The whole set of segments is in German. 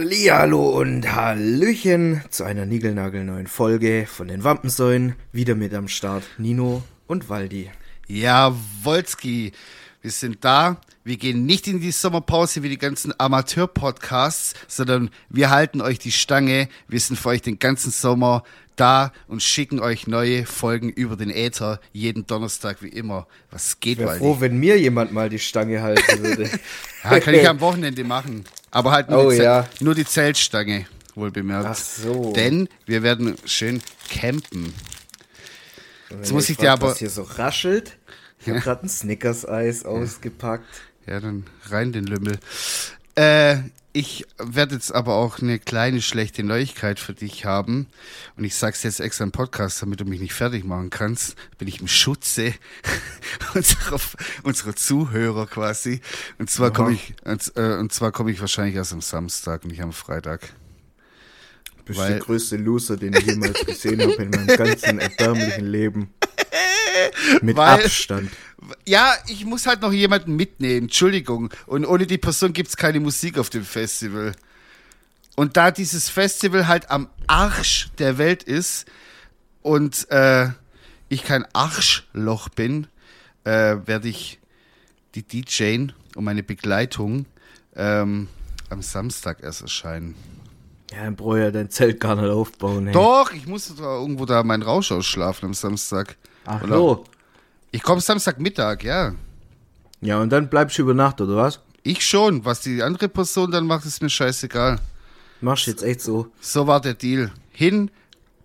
Hallihallo und Hallöchen zu einer niegelnagelneuen Folge von den Wampensäulen. Wieder mit am Start Nino und Waldi. Ja, Wolski, wir sind da. Wir gehen nicht in die Sommerpause wie die ganzen Amateur-Podcasts, sondern wir halten euch die Stange. Wir sind für euch den ganzen Sommer da und schicken euch neue Folgen über den Äther jeden Donnerstag wie immer. Was geht, Ich wäre Waldi? froh, wenn mir jemand mal die Stange halten würde. Ja, kann ich am Wochenende machen. Aber halt nur, Oh, die, ja. nur die Zeltstange, wohl bemerkt. Ach so. Denn wir werden schön campen. Jetzt muss ich dir aber- Was hier so raschelt. Ich habe gerade ein Snickers-Eis ausgepackt. Ja, dann rein den Lümmel. Äh, ich werde jetzt aber auch eine kleine schlechte Neuigkeit für dich haben. Und ich sag's jetzt extra im Podcast, damit du mich nicht fertig machen kannst. Bin ich im Schutze unserer, unserer Zuhörer quasi. Und zwar komme ich, und, äh, und zwar komme ich wahrscheinlich erst am Samstag, nicht am Freitag. Du bist Weil- der größte Loser, den ich jemals gesehen habe in meinem ganzen erbärmlichen Leben. Mit Weil- Abstand. Ja, ich muss halt noch jemanden mitnehmen, Entschuldigung. Und ohne die Person gibt's keine Musik auf dem Festival. Und da dieses Festival halt am Arsch der Welt ist und äh, ich kein Arschloch bin, äh, werde ich die DJen und meine Begleitung ähm, am Samstag erst erscheinen. Ja, dann brauche ich ja dein Zelt gar nicht aufbauen. Hey. Doch, ich muss da irgendwo da meinen Rausch ausschlafen am Samstag. Ach Oder- so. Ich komme Samstagmittag, ja. Ja, und dann bleibst du über Nacht, oder was? Ich schon. Was die andere Person dann macht, ist mir scheißegal. Machst jetzt echt so? So war der Deal. Hin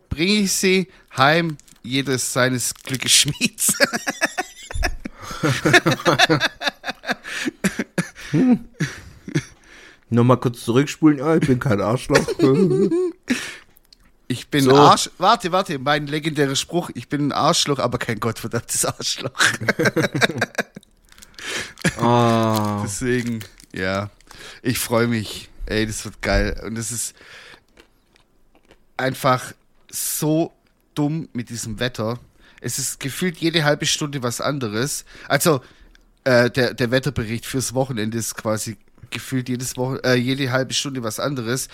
bringe ich sie, heim jedes seines Glückes Schmieds. Nochmal kurz zurückspulen. Ja, ich bin kein Arschloch. Ich bin So. Arsch. Warte, warte, mein legendärer Spruch. Ich bin ein Arschloch, aber kein gottverdammtes Arschloch. ah, Deswegen, ja. Ich freue mich. Ey, das wird geil. Und es ist einfach so dumm mit diesem Wetter. Es ist gefühlt jede halbe Stunde was anderes. Also, äh, der, der Wetterbericht fürs Wochenende ist quasi gefühlt jedes Woche, äh, jede halbe Stunde was anderes.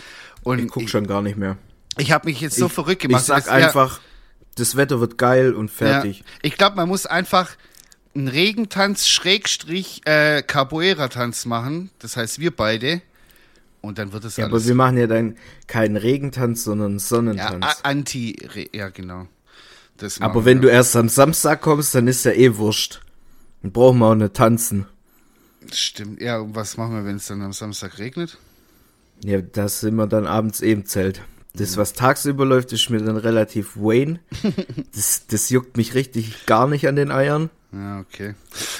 Und ich guck schon gar nicht mehr. ich habe mich jetzt so ich, verrückt gemacht. Ich sag Das- ja, einfach, das Wetter wird geil und fertig. Ja. Ich glaube, man muss einfach einen Regentanz Schrägstrich äh, Capoeira-Tanz machen. Das heißt, wir beide. Und dann wird es Ja, aber wir machen ja dann keinen Regentanz, sondern ja, Sonnentanz. a- anti, ja genau. Das aber wenn du wir. erst am Samstag kommst, dann ist ja eh wurscht. Dann brauchen wir auch nicht tanzen. Stimmt. Ja, und was machen wir, wenn es dann am Samstag regnet? Ja, da sind wir dann abends eben Zelt. Das, was tagsüber läuft, ist mir dann relativ Wayne. Das, das juckt mich richtig gar nicht an den Eiern. Ja, okay.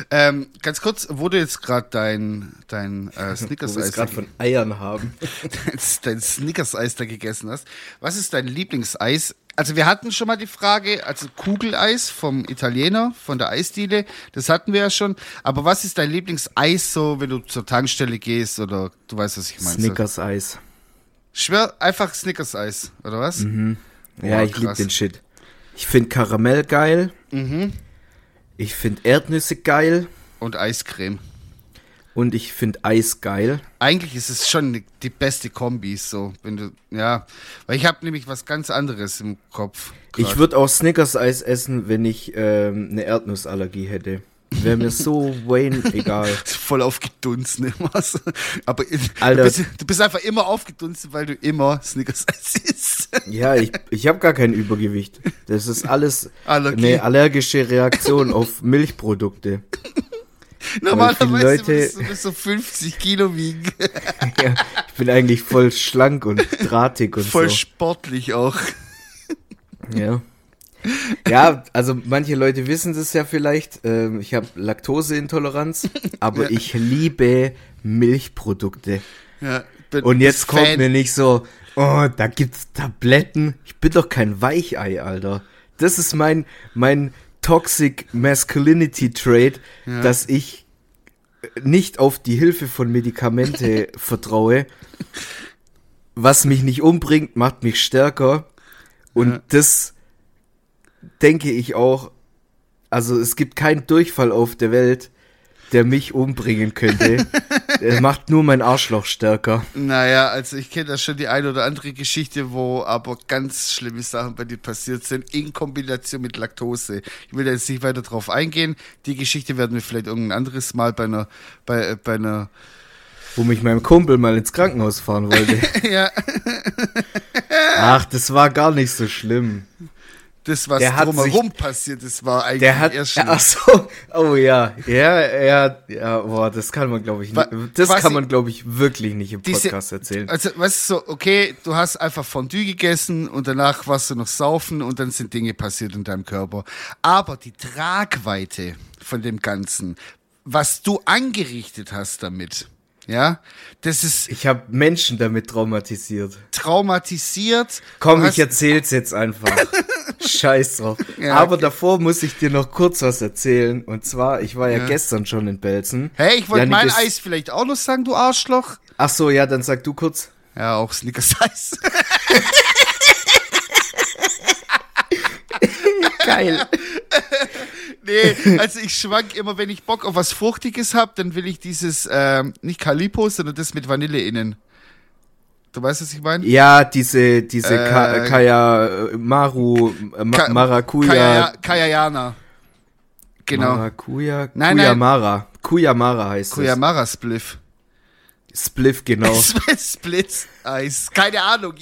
Ähm, ganz kurz, wo du jetzt gerade dein, dein äh, Snickers-Eis gerade von Eiern haben. dein Snickers-Eis da gegessen hast. Was ist dein Lieblingseis? Also wir hatten schon mal die Frage, also Kugeleis vom Italiener, von der Eisdiele, das hatten wir ja schon. Aber was ist dein Lieblingseis so, wenn du zur Tankstelle gehst oder du weißt, was ich meine? Snickers-Eis. Schwer, einfach Snickers-Eis, oder was? Ja, Boah, ich lieb krass. den Shit. Ich find Karamell geil. Mhm. Ich find Erdnüsse geil. Und Eiscreme. Und ich find Eis geil. Eigentlich ist es schon die- beste Kombi, so, wenn du, ja, weil ich habe nämlich was ganz anderes im Kopf. Ich grad. würde auch Snickers-Eis essen, wenn ich ähm, eine Erdnussallergie hätte. Wäre mir so Wayne egal. voll aufgedunsen immer. so. Aber Alter. Du, bist, du bist einfach immer aufgedunsen, weil du immer Snickers-Eis isst. Ja, ich, ich habe gar kein Übergewicht. Das ist alles Allergie. eine allergische Reaktion auf Milchprodukte. Normalerweise Leute- würdest du bis so 50 Kilo wiegen. Ja, ich bin eigentlich voll schlank und drahtig und Voll so. sportlich auch. Ja. Ja, also manche Leute wissen das ja vielleicht. Ähm, ich habe Laktoseintoleranz, aber Ja. ich liebe Milchprodukte. Ja, bin- Und jetzt bist kommt Fan. mir nicht so, oh, da gibt's Tabletten. Ich bin doch kein Weichei, Alter. Das ist mein, mein Toxic Masculinity Trait, Ja. dass ich nicht auf die Hilfe von Medikamente vertraue. Was mich nicht umbringt, macht mich stärker. Und Ja. das denke ich auch. Also es gibt keinen Durchfall auf der Welt, der mich umbringen könnte. Er macht nur mein Arschloch stärker. Naja, also ich kenne da schon die eine oder andere Geschichte, wo aber ganz schlimme Sachen bei dir passiert sind, in Kombination mit Laktose. Ich will da jetzt nicht weiter drauf eingehen. Die Geschichte werden wir vielleicht irgendein anderes Mal bei einer, bei, äh, bei einer, Wo mich mein Kumpel mal ins Krankenhaus fahren wollte. ja, Ach, das war gar nicht so schlimm. Das, was drumherum passiert ist, war eigentlich Der hat, erst ach so, oh ja, ja, ja, ja, boah, das kann man, glaube ich, nicht, das kann man, glaube ich, wirklich nicht im diese- Podcast erzählen. Also, weißt du, so, okay, du hast einfach Fondue gegessen und danach warst du noch saufen und dann sind Dinge passiert in deinem Körper. Aber die Tragweite von dem Ganzen, was du angerichtet hast damit, ja, das ist Ich habe Menschen damit traumatisiert. traumatisiert. Komm, ich erzähl's jetzt einfach. Scheiß drauf. Ja, Aber okay. davor muss ich dir noch kurz was erzählen. Und zwar, ich war ja, Ja. gestern schon in Belzen. Hey, ich wollte Janik mein ist- Eis vielleicht auch noch sagen, du Arschloch. Ach so, ja, dann sag du kurz. Ja, auch Snickers Eis. Geil. nee, also ich schwank immer, wenn ich Bock auf was Fruchtiges hab, dann will ich dieses, ähm, nicht Calippo, sondern das mit Vanille innen. Du weißt, was ich meine? Ja, diese, diese Äh, Ka Kaya, Maru, äh, Ma Ka- Maracuja. Kaya- Kayayana. Genau. Maracuja. Nein, nein. Kuyamara. Kuyamara heißt Kuyamara Spliff. Spliff, genau. Splitz Eis. Keine Ahnung.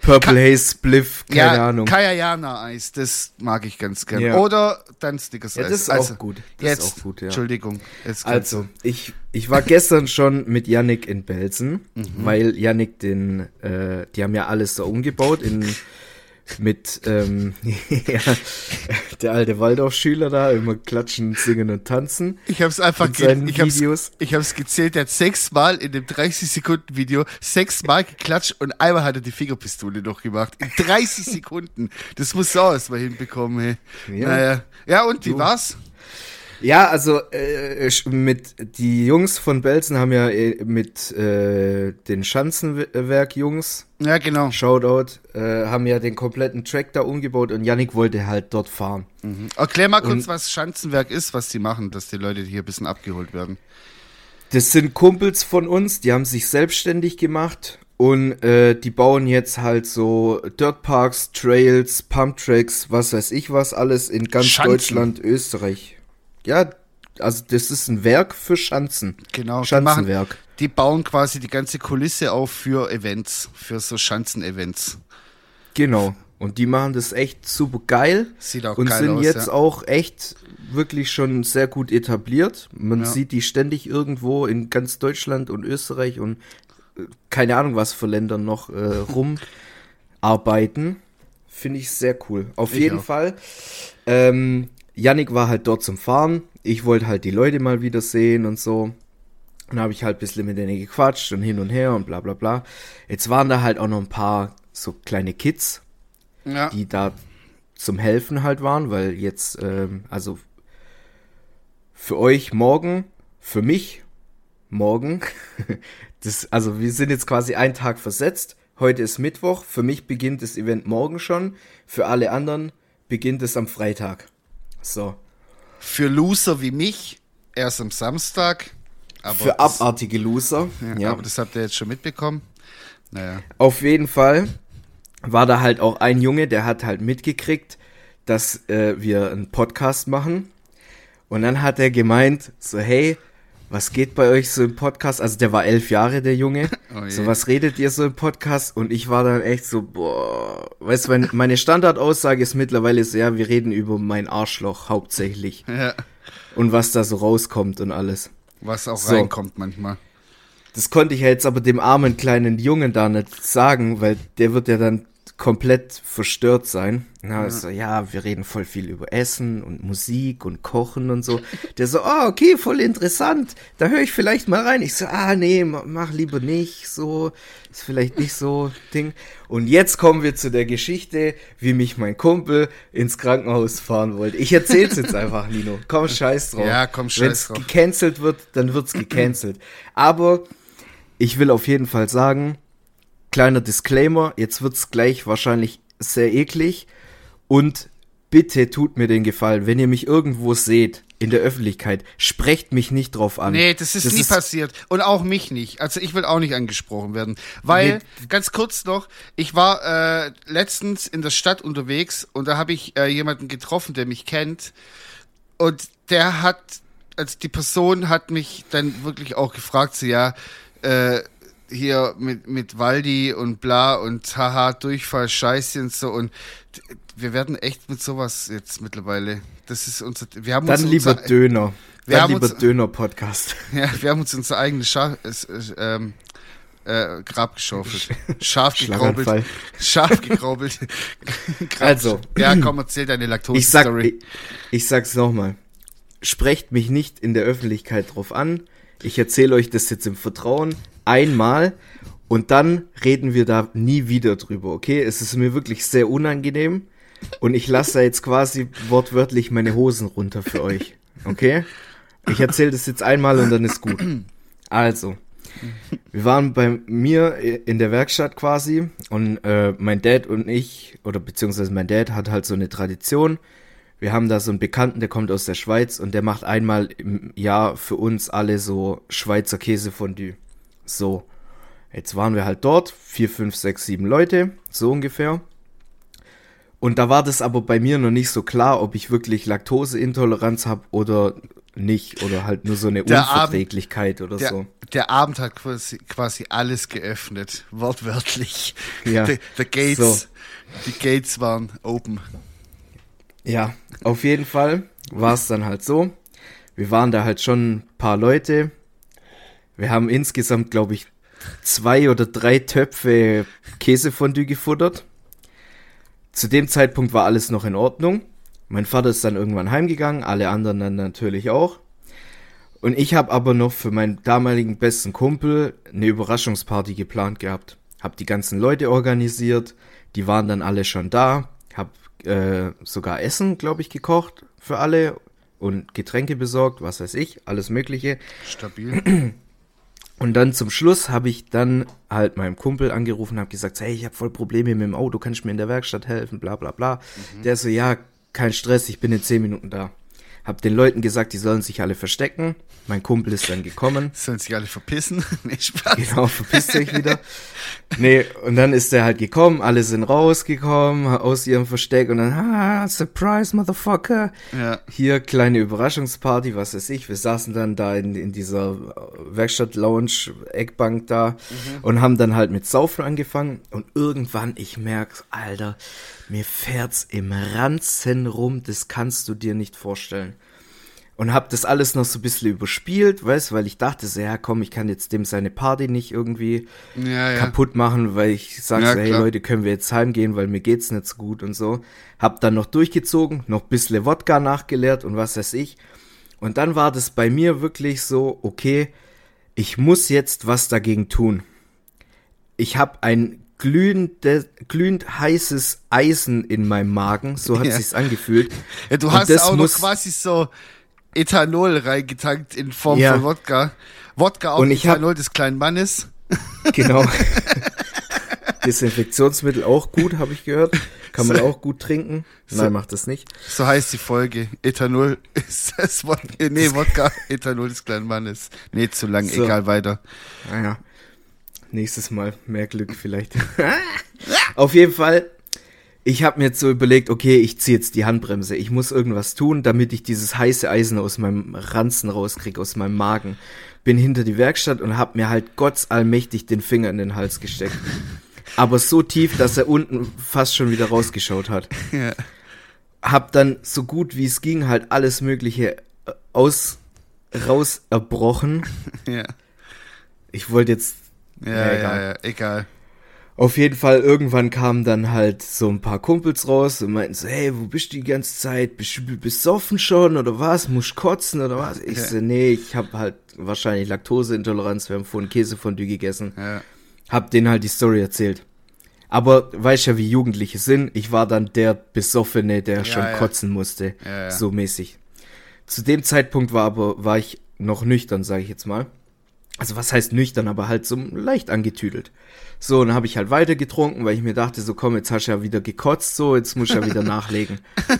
Purple Ka- Haze Spliff, keine ja, Ahnung. Kayayana Eis, das mag ich ganz gern. Ja. Oder dann Snickers Ja, Eis. das ist also, auch gut. Das jetzt, ist auch gut, ja. Entschuldigung. Also, ich, ich war gestern schon mit Yannick in Belzen, weil Yannick den, äh, die haben ja alles da umgebaut in, mit, ähm, ja, der alte Waldorfschüler da, immer klatschen, singen und tanzen. Ich hab's einfach Mit ge seinen ich hab's, Videos. ich hab's gezählt, der hat sechsmal in dem 30 Sekunden Video sechsmal geklatscht und einmal hat er die Fingerpistole noch gemacht. In 30 Sekunden. Das muss auch erstmal hinbekommen, hey. Ja. Naja. Ja, und wie Du. war's? Ja, also äh, mit die Jungs von Belzen haben ja äh, mit äh, den Schanzenwerk-Jungs, Ja, genau. Shoutout, äh, haben ja den kompletten Track da umgebaut und Yannick wollte halt dort fahren. Erklär mal kurz, Und- was Schanzenwerk ist, was die machen, dass die Leute hier ein bisschen abgeholt werden. Das sind Kumpels von uns, die haben sich selbstständig gemacht und äh, die bauen jetzt halt so Dirtparks, Trails, Pumptracks, was weiß ich was, alles in ganz Schanzen. Deutschland, Österreich. Ja, also das ist ein Werk für Schanzen. Genau. Die, machen, Schanzenwerk. die bauen quasi die ganze Kulisse auf für Events, für so Schanzen-Events. Genau. Und die machen das echt super geil Sieht auch und geil sind aus, jetzt ja. auch echt wirklich schon sehr gut etabliert. Man Ja. sieht die ständig irgendwo in ganz Deutschland und Österreich und äh, keine Ahnung was für Ländern noch äh, rumarbeiten. Finde ich sehr cool. Auf Ich jeden auch. Fall. Ähm, Yannick war halt dort zum Fahren. Ich wollte halt die Leute mal wieder sehen und so. Dann habe ich halt ein bisschen mit denen gequatscht und hin und her und bla bla bla. Jetzt waren da halt auch noch ein paar so kleine Kids, Ja. die da zum Helfen halt waren, weil jetzt, ähm, also für euch morgen, für mich morgen, das, also wir sind jetzt quasi einen Tag versetzt. Heute ist Mittwoch, für mich beginnt das Event morgen schon, für alle anderen beginnt es am Freitag. So. Für Loser wie mich erst am Samstag. Aber für das, abartige Loser. ja, Ja. Aber das habt ihr jetzt schon mitbekommen. Naja. Auf jeden Fall war da halt auch ein Junge, der hat halt mitgekriegt, dass äh, wir einen Podcast machen. Und dann hat er gemeint, so, hey, was geht bei euch so im Podcast? Also der war elf Jahre, der Junge. Oh so, was redet ihr so im Podcast? Und ich war dann echt so, boah, weißt du, mein, meine Standardaussage ist mittlerweile so, ja, wir reden über mein Arschloch hauptsächlich. Ja. Und was da so rauskommt und alles. Was auch So. reinkommt manchmal. Das konnte ich ja jetzt aber dem armen kleinen Jungen da nicht sagen, weil der wird ja dann komplett verstört sein. Na, so, ja, wir reden voll viel über Essen und Musik und Kochen und so. Der so, oh, okay, voll interessant. Da höre ich vielleicht mal rein. Ich so, ah, nee, ma- mach lieber nicht. So, ist vielleicht nicht so Ding. Und jetzt kommen wir zu der Geschichte, wie mich mein Kumpel ins Krankenhaus fahren wollte. Ich erzähl's jetzt einfach, Nino. Komm, scheiß drauf. Ja, komm, scheiß Wenn's drauf. gecancelt wird, dann wird's gecancelt. Aber ich will auf jeden Fall sagen, kleiner Disclaimer, jetzt wird's gleich wahrscheinlich sehr eklig und bitte tut mir den Gefallen, wenn ihr mich irgendwo seht, in der Öffentlichkeit. Sprecht mich nicht drauf an. Nee, das ist das nie ist passiert. Und auch mich nicht. Also ich will auch nicht angesprochen werden. Weil, nee. ganz kurz noch, ich war äh, letztens in der Stadt unterwegs und da habe ich äh, jemanden getroffen, der mich kennt. Und der hat, also die Person hat mich dann wirklich auch gefragt, so ja, äh, hier mit, mit Waldi und bla und haha, Durchfall, Scheiße und so. Und wir werden echt mit sowas jetzt mittlerweile. Das ist unser. Wir haben Dann uns lieber unser, Döner. Wir Dann lieber Döner-Podcast. Ja, wir haben uns unser eigenes Schaf, äh, äh, Grab geschaufelt. Scharf gekraubelt. Scharf gekraubelt. also. Ja, komm, erzähl deine Laktose-Story. Ich, sag, ich, ich sag's nochmal. Sprecht mich nicht in der Öffentlichkeit drauf an. Ich erzähle euch das jetzt im Vertrauen einmal und dann reden wir da nie wieder drüber, okay? Es ist mir wirklich sehr unangenehm und ich lasse da jetzt quasi wortwörtlich meine Hosen runter für euch, okay? Ich erzähle das jetzt einmal und dann ist gut. Also, wir waren bei mir in der Werkstatt quasi und äh, mein Dad und ich, oder beziehungsweise mein Dad hat halt so eine Tradition. Wir haben da so einen Bekannten, der kommt aus der Schweiz und der macht einmal im Jahr für uns alle so Schweizer Käsefondue. So, jetzt waren wir halt dort, vier, fünf, sechs, sieben Leute, so ungefähr. Und da war das aber bei mir noch nicht so klar, ob ich wirklich Laktoseintoleranz habe oder nicht. Oder halt nur so eine der Unverträglichkeit Abend, oder der, so. Der Abend hat quasi, quasi alles geöffnet, wortwörtlich. Ja. The, the Gates, so. die Gates waren open. Ja, auf jeden Fall war es dann halt so. Wir waren da halt schon ein paar Leute, wir haben insgesamt, glaube ich, zwei oder drei Töpfe Käsefondue gefuttert. Zu dem Zeitpunkt war alles noch in Ordnung. Mein Vater ist dann irgendwann heimgegangen, alle anderen dann natürlich auch. Und ich habe aber noch für meinen damaligen besten Kumpel eine Überraschungsparty geplant gehabt. Hab die ganzen Leute organisiert, die waren dann alle schon da. Hab äh, sogar Essen, glaube ich, gekocht für alle und Getränke besorgt, was weiß ich, alles Mögliche. Stabil. Und dann zum Schluss habe ich dann halt meinem Kumpel angerufen, habe gesagt, hey, ich habe voll Probleme mit dem Auto, kann ich mir in der Werkstatt helfen, bla bla bla. Mhm. Der so, ja, kein Stress, ich bin in zehn Minuten da. Hab den Leuten gesagt, die sollen sich alle verstecken. Mein Kumpel ist dann gekommen. Sollen sich alle verpissen? nee, Spaß. Genau, verpisst euch wieder. Nee, und dann ist er halt gekommen, alle sind rausgekommen aus ihrem Versteck und dann, ah, Surprise, Motherfucker. Ja. Hier, kleine Überraschungsparty, was weiß ich. Wir saßen dann da in, in dieser Werkstatt-Lounge, Eckbank da mhm. und haben dann halt mit Saufen angefangen und irgendwann, ich merk's, Alter, mir fährt's im Ranzen rum, das kannst du dir nicht vorstellen. Und hab das alles noch so ein bisschen überspielt, weißt, weil ich dachte so, ja komm, ich kann jetzt dem seine Party nicht irgendwie ja, ja. kaputt machen, weil ich sag ja, so, hey klar. Leute, können wir jetzt heimgehen, weil mir geht's nicht so gut und so. Hab dann noch durchgezogen, noch ein bisschen Wodka nachgeleert und was weiß ich. Und dann war das bei mir wirklich so, okay, ich muss jetzt was dagegen tun. Ich habe ein glühende, glühend heißes Eisen in meinem Magen. So hat ja. sich's angefühlt. Ja, du hast auch noch quasi so Ethanol reingetankt in Form ja. von Wodka. Wodka auf Ethanol hab, des kleinen Mannes. Genau. Desinfektionsmittel auch gut, habe ich gehört. Kann man so, auch gut trinken. Nein, so, macht das nicht. So heißt die Folge. Ethanol ist das Wodka. Nee, Wodka, Ethanol des kleinen Mannes. Nee, zu lang, so. egal weiter. Naja. Ah, Nächstes Mal mehr Glück vielleicht. Auf jeden Fall, ich habe mir jetzt so überlegt, okay, ich ziehe jetzt die Handbremse. Ich muss irgendwas tun, damit ich dieses heiße Eisen aus meinem Ranzen rauskriege, aus meinem Magen. Bin hinter die Werkstatt und hab mir halt gottsallmächtig den Finger in den Hals gesteckt. Aber so tief, dass er unten fast schon wieder rausgeschaut hat. Ja. Hab dann so gut wie es ging halt alles Mögliche äh, aus raus erbrochen. Ja. Ich wollte jetzt ja, ja, egal. ja, ja, egal. Auf jeden Fall, irgendwann kamen dann halt so ein paar Kumpels raus und meinten so, hey, wo bist du die ganze Zeit? Bist du besoffen schon oder was? Musst kotzen oder was? Ich ja. so, nee, ich hab halt wahrscheinlich Laktoseintoleranz, wir haben vorhin Käsefondue gegessen. Ja. Hab denen halt die Story erzählt. Aber weißt ja, wie Jugendliche sind, ich war dann der Besoffene, der ja, schon ja. kotzen musste. So mäßig. Zu dem Zeitpunkt war aber, war ich noch nüchtern, sage ich jetzt mal. Also was heißt nüchtern, aber halt so leicht angetüdelt. So, und dann habe ich halt weiter getrunken, weil ich mir dachte, so komm, jetzt hast du ja wieder gekotzt, so, jetzt muss ich ja wieder nachlegen.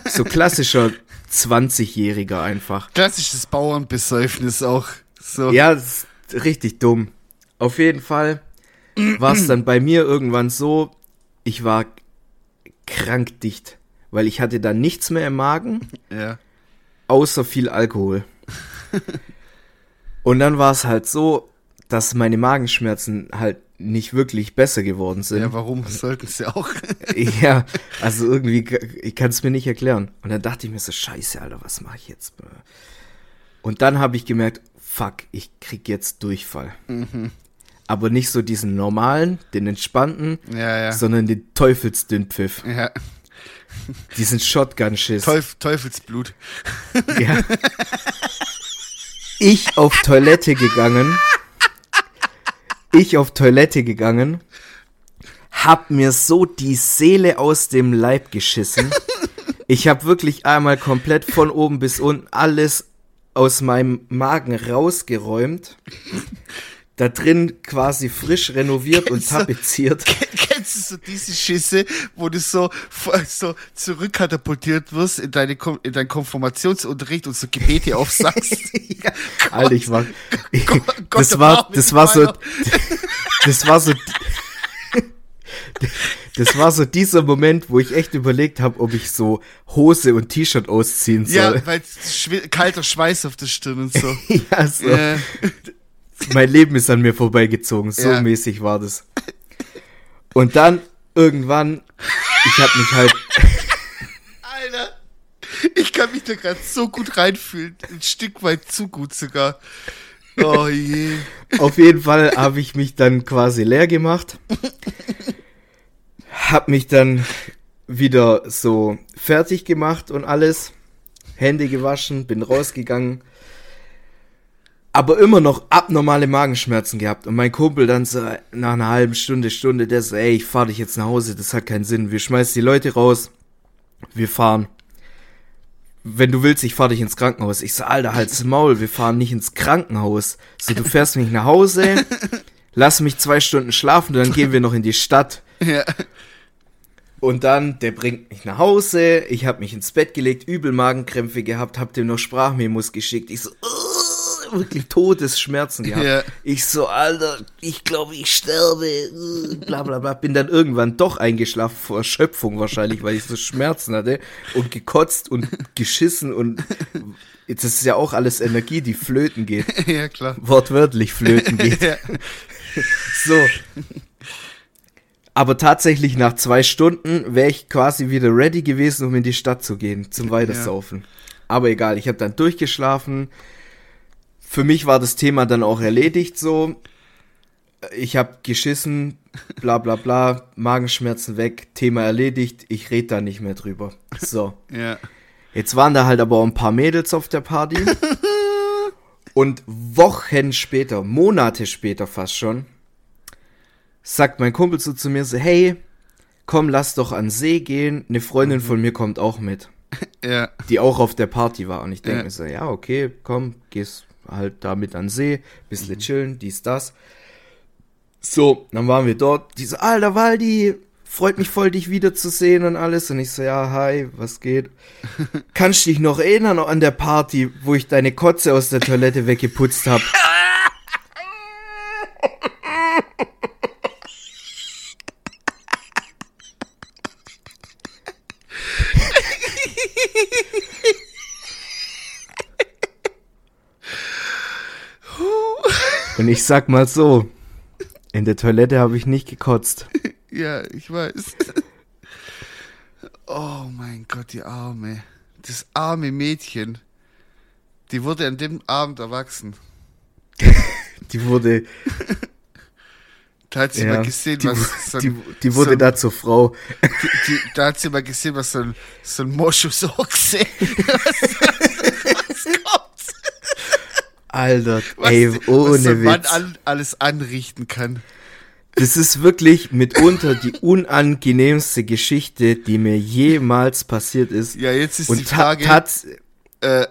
So klassischer 20-Jähriger einfach. Klassisches Bauernbesäufnis auch. So. Ja, ist richtig dumm. Auf jeden Fall war es dann bei mir irgendwann so, ich war krankdicht, weil ich hatte dann nichts mehr im Magen, Ja. außer viel Alkohol. Und dann war es halt so, dass meine Magenschmerzen halt nicht wirklich besser geworden sind. Ja, warum sollten sie auch? Ja, also irgendwie, ich kann es mir nicht erklären. Und dann dachte ich mir so, scheiße, Alter, was mache ich jetzt? Und dann habe ich gemerkt, fuck, ich krieg jetzt Durchfall. Aber nicht so diesen normalen, den entspannten, Ja, ja. sondern den Teufelsdünnpfiff. Ja. Diesen Shotgun-Schiss. Teuf Teufelsblut. Ja. Ich auf Toilette gegangen. Ich auf Toilette gegangen. Hab mir so die Seele aus dem Leib geschissen. Ich hab wirklich einmal komplett von oben bis unten alles aus meinem Magen rausgeräumt. Da drin quasi frisch renoviert und Kennst du- tapeziert. Kennst du so diese Schisse, wo du so, so zurückkatapultiert wirst in, deine, in deinen Konfirmationsunterricht und so Gebete aufsagst? Alter, ich war. Gott, das Gott, war, das war so. Das war so. Das war so dieser Moment, wo ich echt überlegt habe, ob ich so Hose und T-Shirt ausziehen soll. Ja, weil kalter Schweiß auf der Stirn und so. Ja, so. Äh, Mein Leben ist an mir vorbeigezogen. So Ja. mäßig war das. Und dann irgendwann, ich habe mich halt. Alter, ich kann mich da gerade so gut reinfühlen. Ein Stück weit zu gut sogar. Oh je. Auf jeden Fall habe ich mich dann quasi leer gemacht. Hab mich dann wieder so fertig gemacht und alles. Hände gewaschen, bin rausgegangen. Aber immer noch abnormale Magenschmerzen gehabt. Und mein Kumpel dann so nach einer halben Stunde, Stunde, der so, ey, ich fahr dich jetzt nach Hause, das hat keinen Sinn. Wir schmeißen die Leute raus, wir fahren. Wenn du willst, ich fahr dich ins Krankenhaus. Ich so, Alter, halt's Maul, wir fahren nicht ins Krankenhaus. So, du fährst mich nach Hause, lass mich zwei Stunden schlafen, dann gehen wir noch in die Stadt. Ja. Und dann, der bringt mich nach Hause, ich hab mich ins Bett gelegt, übel Magenkrämpfe gehabt, hab dem noch Sprachmemos geschickt. Ich so, "Ugh", wirklich Todesschmerzen gehabt. Ja. Ich so, Alter, ich glaube, ich sterbe, bla bla bla. Bin dann irgendwann doch eingeschlafen vor Erschöpfung wahrscheinlich, weil ich so Schmerzen hatte und gekotzt und geschissen und jetzt ist ja auch alles Energie, die flöten geht. Ja, klar. Wortwörtlich flöten geht. Ja. So. Aber tatsächlich nach zwei Stunden wäre ich quasi wieder ready gewesen, um in die Stadt zu gehen, zum Weitersaufen. Aber egal, ich habe dann durchgeschlafen. Für mich war das Thema dann auch erledigt so. Ich habe geschissen, bla bla bla, Magenschmerzen weg, Thema erledigt, ich rede da nicht mehr drüber. So. Ja. Jetzt waren da halt aber auch ein paar Mädels auf der Party. Und Wochen später, Monate später fast schon, sagt mein Kumpel so zu mir so, hey, komm, lass doch an See gehen. Eine Freundin von mir kommt auch mit, Ja. die auch auf der Party war. Und ich denke Ja. mir so, ja, okay, komm, gehst halt da mit an See, bisschen chillen, dies, das. So, dann waren wir dort. Die so, alter Waldi, freut mich voll, dich wiederzusehen und alles. Und ich so, ja, hi, was geht? Kannst du dich noch erinnern an der Party, wo ich deine Kotze aus der Toilette weggeputzt hab? Und ich sag mal so, in der Toilette habe ich nicht gekotzt. Ja, ich weiß. Oh mein Gott, die Arme. Das arme Mädchen. Die wurde an dem Abend erwachsen. Die wurde, Da hat sie ja, mal gesehen, die, was so ein, die, die wurde so, da zur Frau. die, da hat sie mal gesehen, was so ein, so ein Moschusochse, Alter, was, ey, was ohne ein Mann Witz. an, alles anrichten kann. Das ist wirklich mitunter die unangenehmste Geschichte, die mir jemals passiert ist. Ja, jetzt ist die Und ta Frage, tat, äh,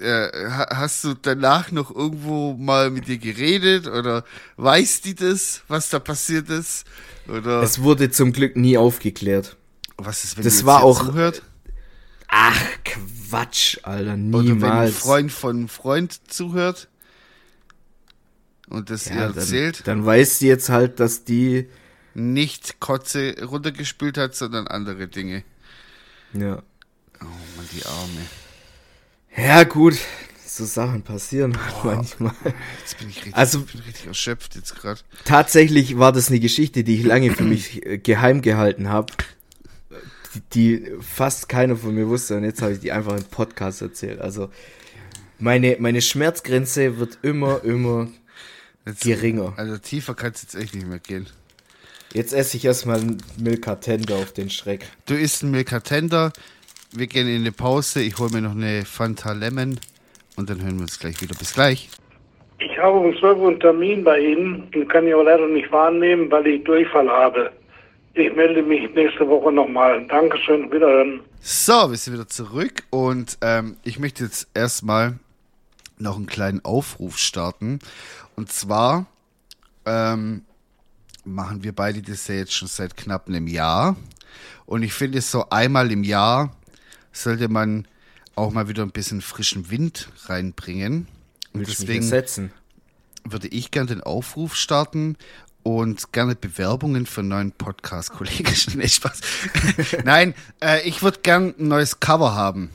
äh, hast du danach noch irgendwo mal mit dir geredet oder weiß die das, was da passiert ist? Oder Es wurde zum Glück nie aufgeklärt. was ist, wenn das die jetzt war hier auch- zuhört? Ach, Quatsch, Alter, Oder wenn ein niemals. Freund von einem Freund zuhört und das ihr ja, erzählt, dann, dann weiß sie jetzt halt, dass die, nicht Kotze runtergespült hat, sondern andere Dinge. ja. Oh Mann, die Arme. Ja, gut, so Sachen passieren halt manchmal. Jetzt bin ich richtig, Also- bin richtig erschöpft jetzt gerade. Tatsächlich war das eine Geschichte, die ich lange für mich äh, geheim gehalten habe. Die, die fast keiner von mir wusste und jetzt habe ich die einfach im Podcast erzählt. Also meine, meine Schmerzgrenze wird immer, immer geringer. Also tiefer kann es jetzt echt nicht mehr gehen. Jetzt esse ich erstmal einen Milka Tender auf den Schreck. Du isst einen Milka Tender, wir gehen in eine Pause, ich hole mir noch eine Fanta Lemon und dann hören wir uns gleich wieder. Bis gleich. Ich habe um 12 Uhr einen Termin bei Ihnen, den kann ich aber leider nicht wahrnehmen, weil ich Durchfall habe. Ich melde mich nächste Woche nochmal. Dankeschön, wiederhören. So, wir sind wieder zurück und ähm, ich möchte jetzt erstmal noch einen kleinen Aufruf starten. Und zwar ähm, machen wir beide das ja jetzt schon seit knapp einem Jahr. Und ich finde, so einmal im Jahr sollte man auch mal wieder ein bisschen frischen Wind reinbringen. Und Willst deswegen würde ich gerne den Aufruf starten und gerne Bewerbungen für einen neuen Podcast-Kollegen. nee, Spaß. Nein, äh, ich würde gern ein neues Cover haben.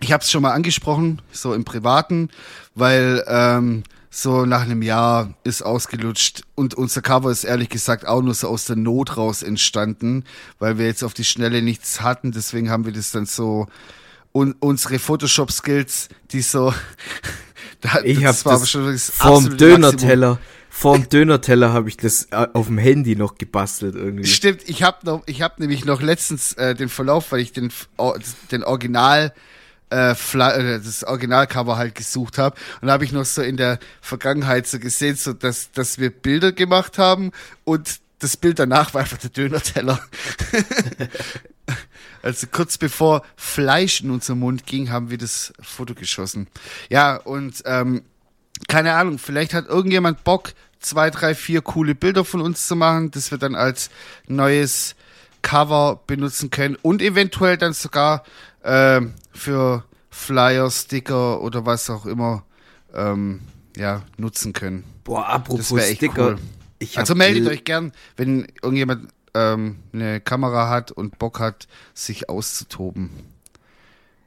Ich habe es schon mal angesprochen, so im Privaten, weil ähm, so nach einem Jahr ist ausgelutscht und unser Cover ist ehrlich gesagt auch nur so aus der Not raus entstanden, weil wir jetzt auf die Schnelle nichts hatten. Deswegen haben wir das dann so und unsere Photoshop-Skills, die so da, Ich habe das das Maximum. Dönerteller, vorm Dönerteller habe ich das äh, auf dem Handy noch gebastelt irgendwie. Stimmt, ich habe noch, ich habe nämlich noch letztens äh, den Verlauf, weil ich den den Original äh, äh, das Originalcover halt gesucht habe und habe ich noch so in der Vergangenheit so gesehen, so dass dass wir Bilder gemacht haben und das Bild danach war einfach der Dönerteller. also kurz bevor Fleisch in unseren Mund ging, haben wir das Foto geschossen. Ja, und ähm, keine Ahnung, vielleicht hat irgendjemand Bock, zwei, drei, vier coole Bilder von uns zu machen, das wir dann als neues Cover benutzen können und eventuell dann sogar ähm, für Flyer, Sticker oder was auch immer ähm, ja, nutzen können. Boah, Das apropos wäre echt Sticker. cool. Also meldet euch gern, wenn irgendjemand ähm, eine Kamera hat und Bock hat, sich auszutoben.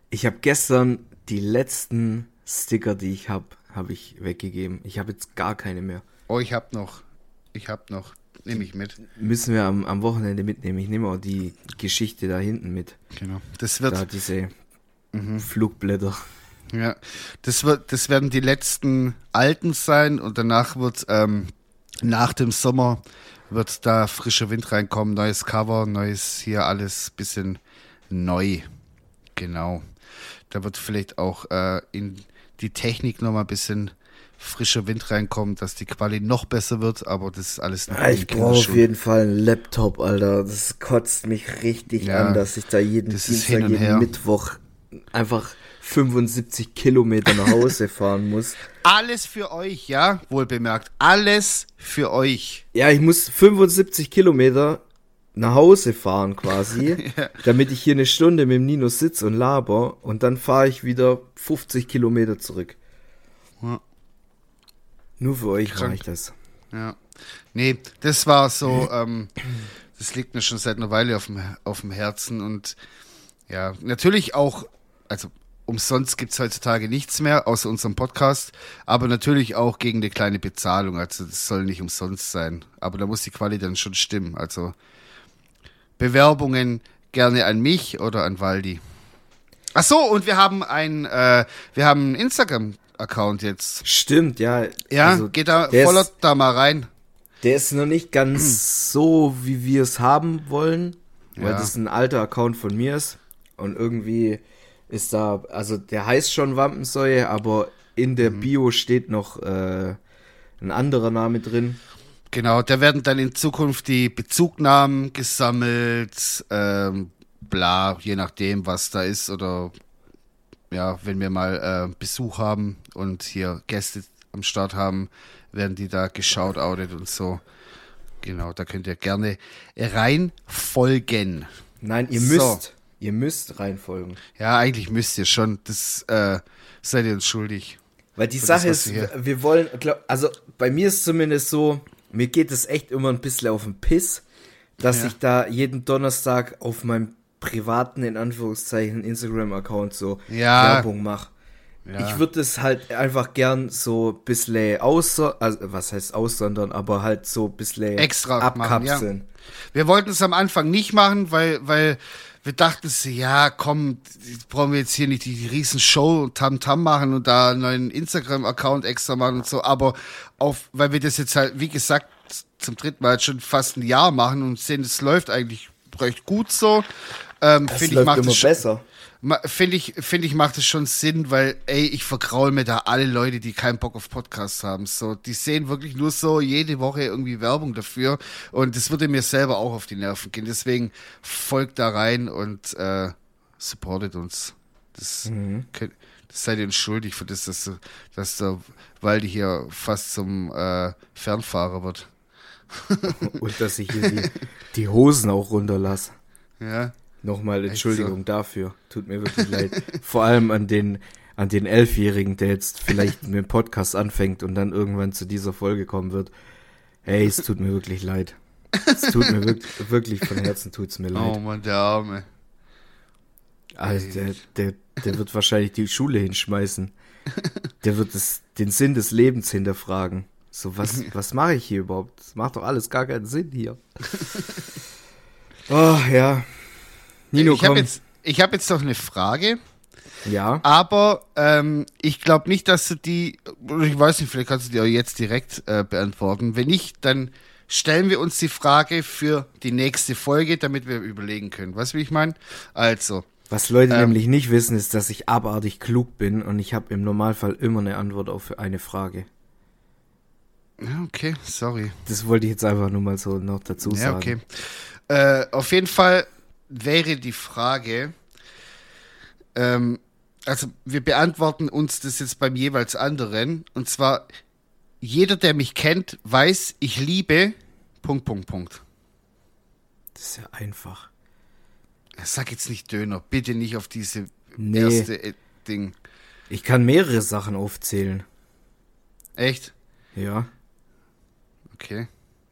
Ich habe gestern die letzten Sticker, die ich habe, habe ich weggegeben. Ich habe jetzt gar keine mehr. Oh, ich hab noch. Ich hab noch. Nehme ich mit. Müssen wir am, am Wochenende mitnehmen. Ich nehme auch die Geschichte da hinten mit. Genau. Das wird Da diese Mhm. Flugblätter. Ja, das wird, das werden die letzten alten sein und danach wird ähm, nach dem Sommer wird da frischer Wind reinkommen, neues Cover, neues hier alles bisschen neu. Genau. Da wird vielleicht auch äh, in die Technik noch mal ein bisschen frischer Wind reinkommen, dass die Quali noch besser wird, aber das ist alles noch Ah, in ich brauche auf jeden Fall einen Laptop, Alter. Das kotzt mich richtig Ja, an, dass ich da jeden Dienstag, jeden her. Mittwoch einfach 75 Kilometer nach Hause fahren muss. Alles für euch, ja, wohl bemerkt. Alles für euch. Ja, ich muss 75 Kilometer nach Hause fahren quasi, damit ich hier eine Stunde mit dem Nino sitze und laber und dann fahre ich wieder 50 Kilometer zurück. Ja. Nur für euch Krank. ich das. Ja. Nee, das war so, ähm, das liegt mir schon seit einer Weile auf dem, auf dem Herzen und ja, natürlich auch, also umsonst gibt's heutzutage nichts mehr, außer unserem Podcast, aber natürlich auch gegen eine kleine Bezahlung, also das soll nicht umsonst sein, aber da muss die Quali dann schon stimmen, also Bewerbungen gerne an mich oder an Waldi. Ach so, und wir haben ein, äh, wir haben einen Instagram-Account jetzt. Stimmt, ja. Ja, Also, geht da, voller ist, da mal rein. der ist noch nicht ganz so, wie wir es haben wollen, weil Ja. das ein alter Account von mir ist und irgendwie ist da, also der heißt schon Wampensäue, aber in der Mhm. Bio steht noch äh, ein anderer Name drin. Genau, da werden dann in Zukunft die Bezugnahmen gesammelt, ähm, bla, je nachdem, was da ist oder ja, wenn wir mal äh, Besuch haben und hier Gäste am Start haben, werden die da geschautoutet und so. Genau, da könnt ihr gerne reinfolgen. Nein, ihr So. müsst. Ihr müsst reinfolgen. Ja, eigentlich müsst ihr schon. Das äh, seid ihr uns schuldig. Weil die Für Sache das, ist, wir wir, wir wollen, glaub, also bei mir ist zumindest so, mir geht es echt immer ein bisschen auf den Piss, dass Ja. ich da jeden Donnerstag auf meinem privaten, in Anführungszeichen, Instagram-Account so Ja. Werbung mache. Ja. Ich würde es halt einfach gern so ein bisschen außer, also was heißt aussondern, aber halt so ein bisschen Extra machen, abkapseln. Wir wollten es am Anfang nicht machen, weil, weil wir dachten, ja, komm, brauchen wir jetzt hier nicht die, die riesen Show und Tam-Tam machen und da einen neuen Instagram-Account extra machen und so, aber auf, weil wir das jetzt halt, wie gesagt, zum dritten Mal schon fast ein Jahr machen und sehen, es läuft eigentlich recht gut so. Ähm, Finde ich, macht immer es schon, besser. Finde ich, finde ich, macht es schon Sinn, weil, ey, ich vergraul mir da alle Leute, die keinen Bock auf Podcasts haben. So, die sehen wirklich nur so jede Woche irgendwie Werbung dafür. Und das würde mir selber auch auf die Nerven gehen. Deswegen folgt da rein und äh, supportet uns. Das, könnt, das seid ihr uns schuldig für das, dass, dass der Waldi hier fast zum äh, Fernfahrer wird. Und dass ich hier die, die Hosen auch runterlasse. Ja. Nochmal Echt Entschuldigung dafür. Tut mir wirklich leid. Vor allem an den, an den Elfjährigen, der jetzt vielleicht mit dem Podcast anfängt und dann irgendwann zu dieser Folge kommen wird. Hey, es tut mir wirklich leid. Es tut mir wirklich, wirklich von Herzen tut's mir leid. Oh Mann, der Arme. Also der, der, der wird wahrscheinlich die Schule hinschmeißen. Der wird das, den Sinn des Lebens hinterfragen. So, was, was mache ich hier überhaupt? Das macht doch alles gar keinen Sinn hier. Oh, ja. Nino, ich habe jetzt, ich hab jetzt noch eine Frage. ja. Aber ähm, ich glaube nicht, dass du die, ich weiß nicht, vielleicht kannst du die auch jetzt direkt äh, beantworten. Wenn nicht, dann stellen wir uns die Frage für die nächste Folge, damit wir überlegen können. Weißt du, wie ich meine? Also, Was Leute Ähm. nämlich nicht wissen, ist, dass ich abartig klug bin und ich habe im Normalfall immer eine Antwort auf eine Frage. ja, okay, sorry. Das wollte ich jetzt einfach nur mal so noch dazu Ja, sagen. okay. Äh, auf jeden Fall wäre die Frage, ähm, also wir beantworten uns das jetzt beim jeweils anderen. Und zwar, jeder, der mich kennt, weiß, ich liebe Punkt, Punkt, Punkt. Das ist ja einfach. Sag jetzt nicht Döner, bitte nicht auf diese Nee. erste äh, Ding. Ich kann mehrere Sachen aufzählen. Echt? Ja. Okay.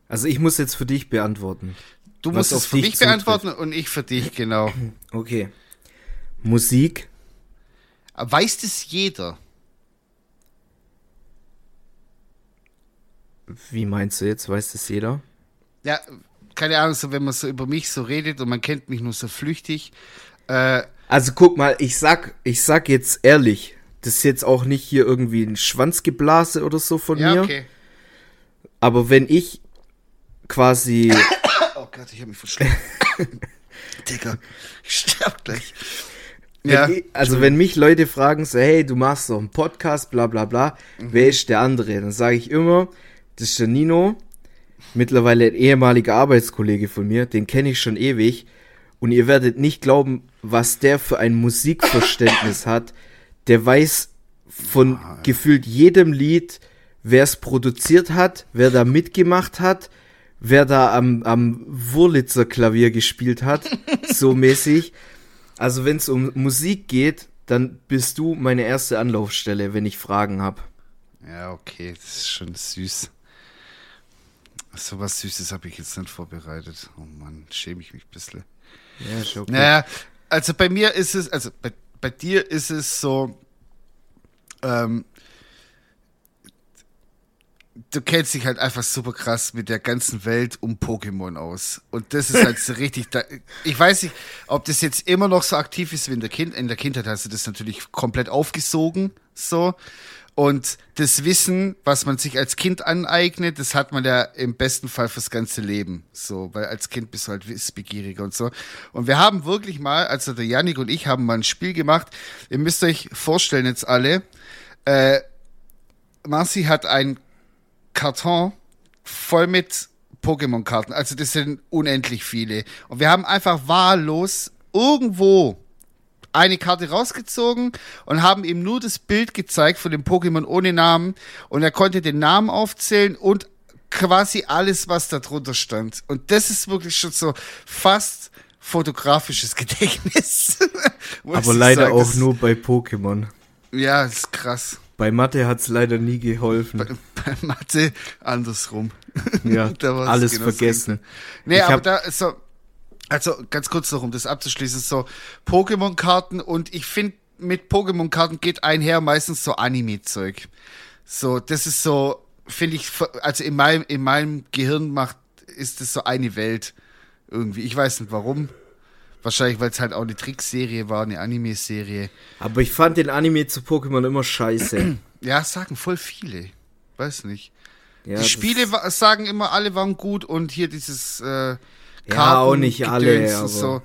Also ich muss jetzt für dich beantworten. Du musst es für dich mich beantworten und ich für dich, genau. Okay. Musik, Weiß das jeder? wie meinst du jetzt? Weiß das jeder? Ja, keine Ahnung, so wenn man so über mich so redet und man kennt mich nur so flüchtig. Äh, Also guck mal, ich sag, ich sag jetzt ehrlich, das ist jetzt auch nicht hier irgendwie ein Schwanzgeblase oder so von ja, mir. okay. Aber wenn ich quasi Gott, ich habe mich verschluckt. Digga, ich sterb gleich. Wenn Ja, ich, also wenn mich Leute fragen, so, hey, du machst doch einen Podcast, bla bla bla, Mhm. wer ist der andere? Dann sage ich immer, das ist der Nino, mittlerweile ein ehemaliger Arbeitskollege von mir, den kenne ich schon ewig. Und ihr werdet nicht glauben, was der für ein Musikverständnis hat. Der weiß von gefühlt jedem Lied, wer es produziert hat, wer da mitgemacht hat, wer da am, am Wurlitzer Klavier gespielt hat, so mäßig. Also wenn es um Musik geht, dann bist du meine erste Anlaufstelle, wenn ich Fragen habe. ja, okay, das ist schon süß. So was Süßes habe ich jetzt nicht vorbereitet. Oh Mann, schäme ich mich ein bisschen. Ja, ist okay. Naja, also bei mir ist es, also bei, bei dir ist es so, ähm, du kennst dich halt einfach super krass mit der ganzen Welt um Pokémon aus. Und das ist halt so richtig, da, ich weiß nicht, ob das jetzt immer noch so aktiv ist wie in der Kind, in der Kindheit hast du das natürlich komplett aufgesogen, so. Und das Wissen, was man sich als Kind aneignet, das hat man ja im besten Fall fürs ganze Leben. So, weil als Kind bist du halt wissbegieriger und so. Und wir haben wirklich mal, also der Yannick und ich haben mal ein Spiel gemacht. Ihr müsst euch vorstellen jetzt alle, äh, Marci hat ein Karton voll mit Pokémon-Karten. Also das sind unendlich viele. Und wir haben einfach wahllos irgendwo eine Karte rausgezogen und haben ihm nur das Bild gezeigt von dem Pokémon ohne Namen und er konnte den Namen aufzählen und quasi alles, was da drunter stand. Und das ist wirklich schon so fast fotografisches Gedächtnis. Aber leider sagen. auch nur bei Pokémon. Ja, das ist krass. Bei Mathe hat's leider nie geholfen. Bei, bei Mathe andersrum. Ja, alles genau vergessen. Nee, Ich aber da so, also ganz kurz noch, um das abzuschließen, so Pokémon-Karten und ich finde, mit Pokémon-Karten geht einher meistens so Anime-Zeug. So, das ist so, finde ich, also in meinem, in meinem Gehirn macht, ist das so eine Welt irgendwie. Ich weiß nicht warum. Wahrscheinlich, weil es halt auch eine Trickserie war, eine Anime-Serie. Aber ich fand den Anime zu Pokémon immer scheiße. Ja, sagen voll viele. Weiß nicht. Ja, die Spiele sagen immer, alle waren gut und hier dieses äh, Ja, auch nicht alle, Gedöns aber- so.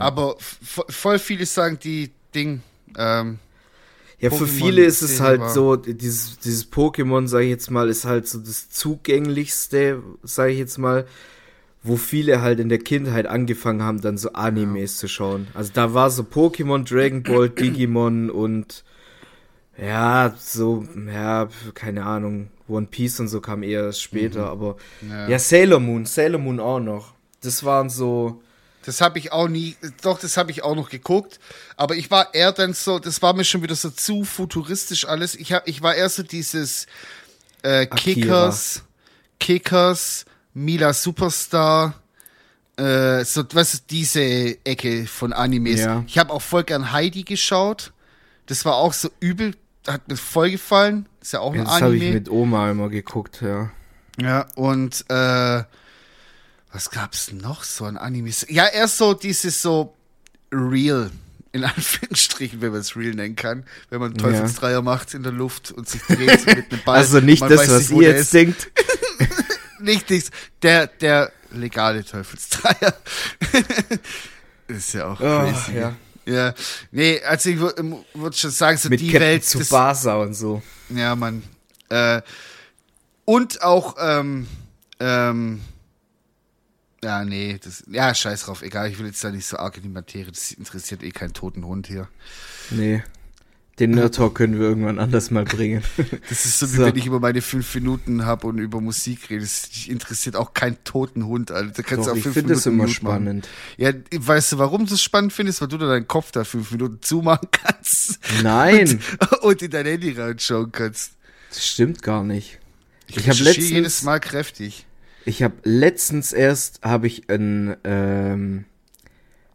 Aber v- voll viele sagen, die Ding. Ähm, Ja, für Pokémon viele ist es halt war- so, dieses, dieses Pokémon, sage ich jetzt mal, ist halt so das zugänglichste, sage ich jetzt mal, wo viele halt in der Kindheit angefangen haben, dann so Animes zu schauen. Also da war so Pokémon, Dragon Ball, Digimon und ja, so, ja, keine Ahnung, One Piece und so kam eher erst später, aber ja. ja, Sailor Moon, Sailor Moon auch noch. Das waren so, Das habe ich auch nie, doch, das habe ich auch noch geguckt. Aber ich war eher dann so, das war mir schon wieder so zu futuristisch alles. Ich, hab, ich war eher so dieses äh, Kickers, Kickers, Mila Superstar, äh, so, was ist diese Ecke von Animes. Ja. Ich habe auch voll gern Heidi geschaut. Das war auch so übel, hat mir voll gefallen. Ist ja auch ein ja, das habe ich Anime. mit Oma immer geguckt, ja. Ja, und äh, was gab's noch so an Animes? Ja, erst so dieses so Real, in Anführungsstrichen, wenn man es Real nennen kann, wenn man einen Teufelsdreier macht in der Luft und sich dreht mit einem Ball. Also nicht das, was ihr jetzt denkt. Nicht nichts. Der, der legale Teufelsdreier. ist ja auch Oh, crazy. ja. Ja, nee, also ich würde würd schon sagen, so Mit die Captain Welt, das, Tsubasa und so. Ja, Mann. Äh, und auch, ähm, ähm, ja, nee, das, ja, scheiß drauf, egal, ich will jetzt da nicht so arg in die Materie, das interessiert eh keinen toten Hund hier. Nee. Den Nerd Talk können wir irgendwann anders mal bringen. Das ist so, wie So. wenn ich über meine fünf Minuten habe und über Musik rede. Das interessiert auch keinen toten Hund, Alter. Da kannst Doch, auch ich fünf finde es Minuten immer machen. spannend. Ja, weißt du, warum du es spannend findest? Weil du da deinen Kopf da fünf Minuten zumachen kannst. Nein, Und in dein Handy reinschauen kannst. das stimmt gar nicht. Ich habe recherchiere letztens, jedes Mal kräftig. ich habe letztens erst habe ich ein, ähm,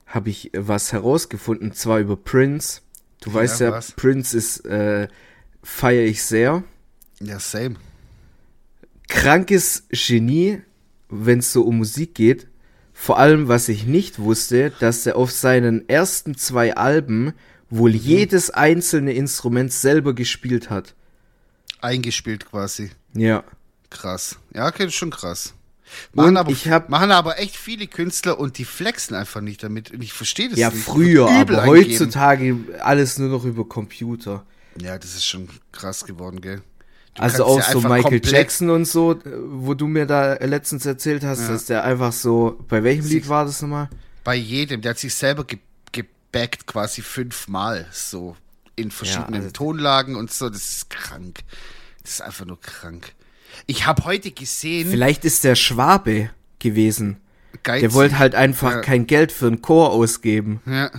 habe ich was herausgefunden, zwar über Prince. Du weißt ja, was? Prince ist äh, feiere ich sehr. Ja, same. Krankes Genie, wenn es so um Musik geht. Vor allem, was ich nicht wusste, dass er auf seinen ersten zwei Alben wohl Mhm. jedes einzelne Instrument selber gespielt hat. Eingespielt quasi. Ja. Krass. Ja, okay, schon krass. Machen Und aber, ich hab- machen aber echt viele Künstler und die flexen einfach nicht damit. Und ich verstehe das Ja, nicht. früher, Wird übel aber eingeben. heutzutage alles nur noch über Computer. Ja, das ist schon krass geworden, gell? Du also auch ja so Michael Jackson und so, äh, wo du mir da letztens erzählt hast, dass der einfach so, bei welchem Lied war das nochmal? Bei jedem, der hat sich selber ge gebackt quasi fünfmal so in verschiedenen also- Tonlagen und so. Das ist krank. Das ist einfach nur krank. Ich habe heute gesehen, Vielleicht ist der Schwabe gewesen. geizig, Der wollte halt einfach Ja. kein Geld für einen Chor ausgeben. Ja.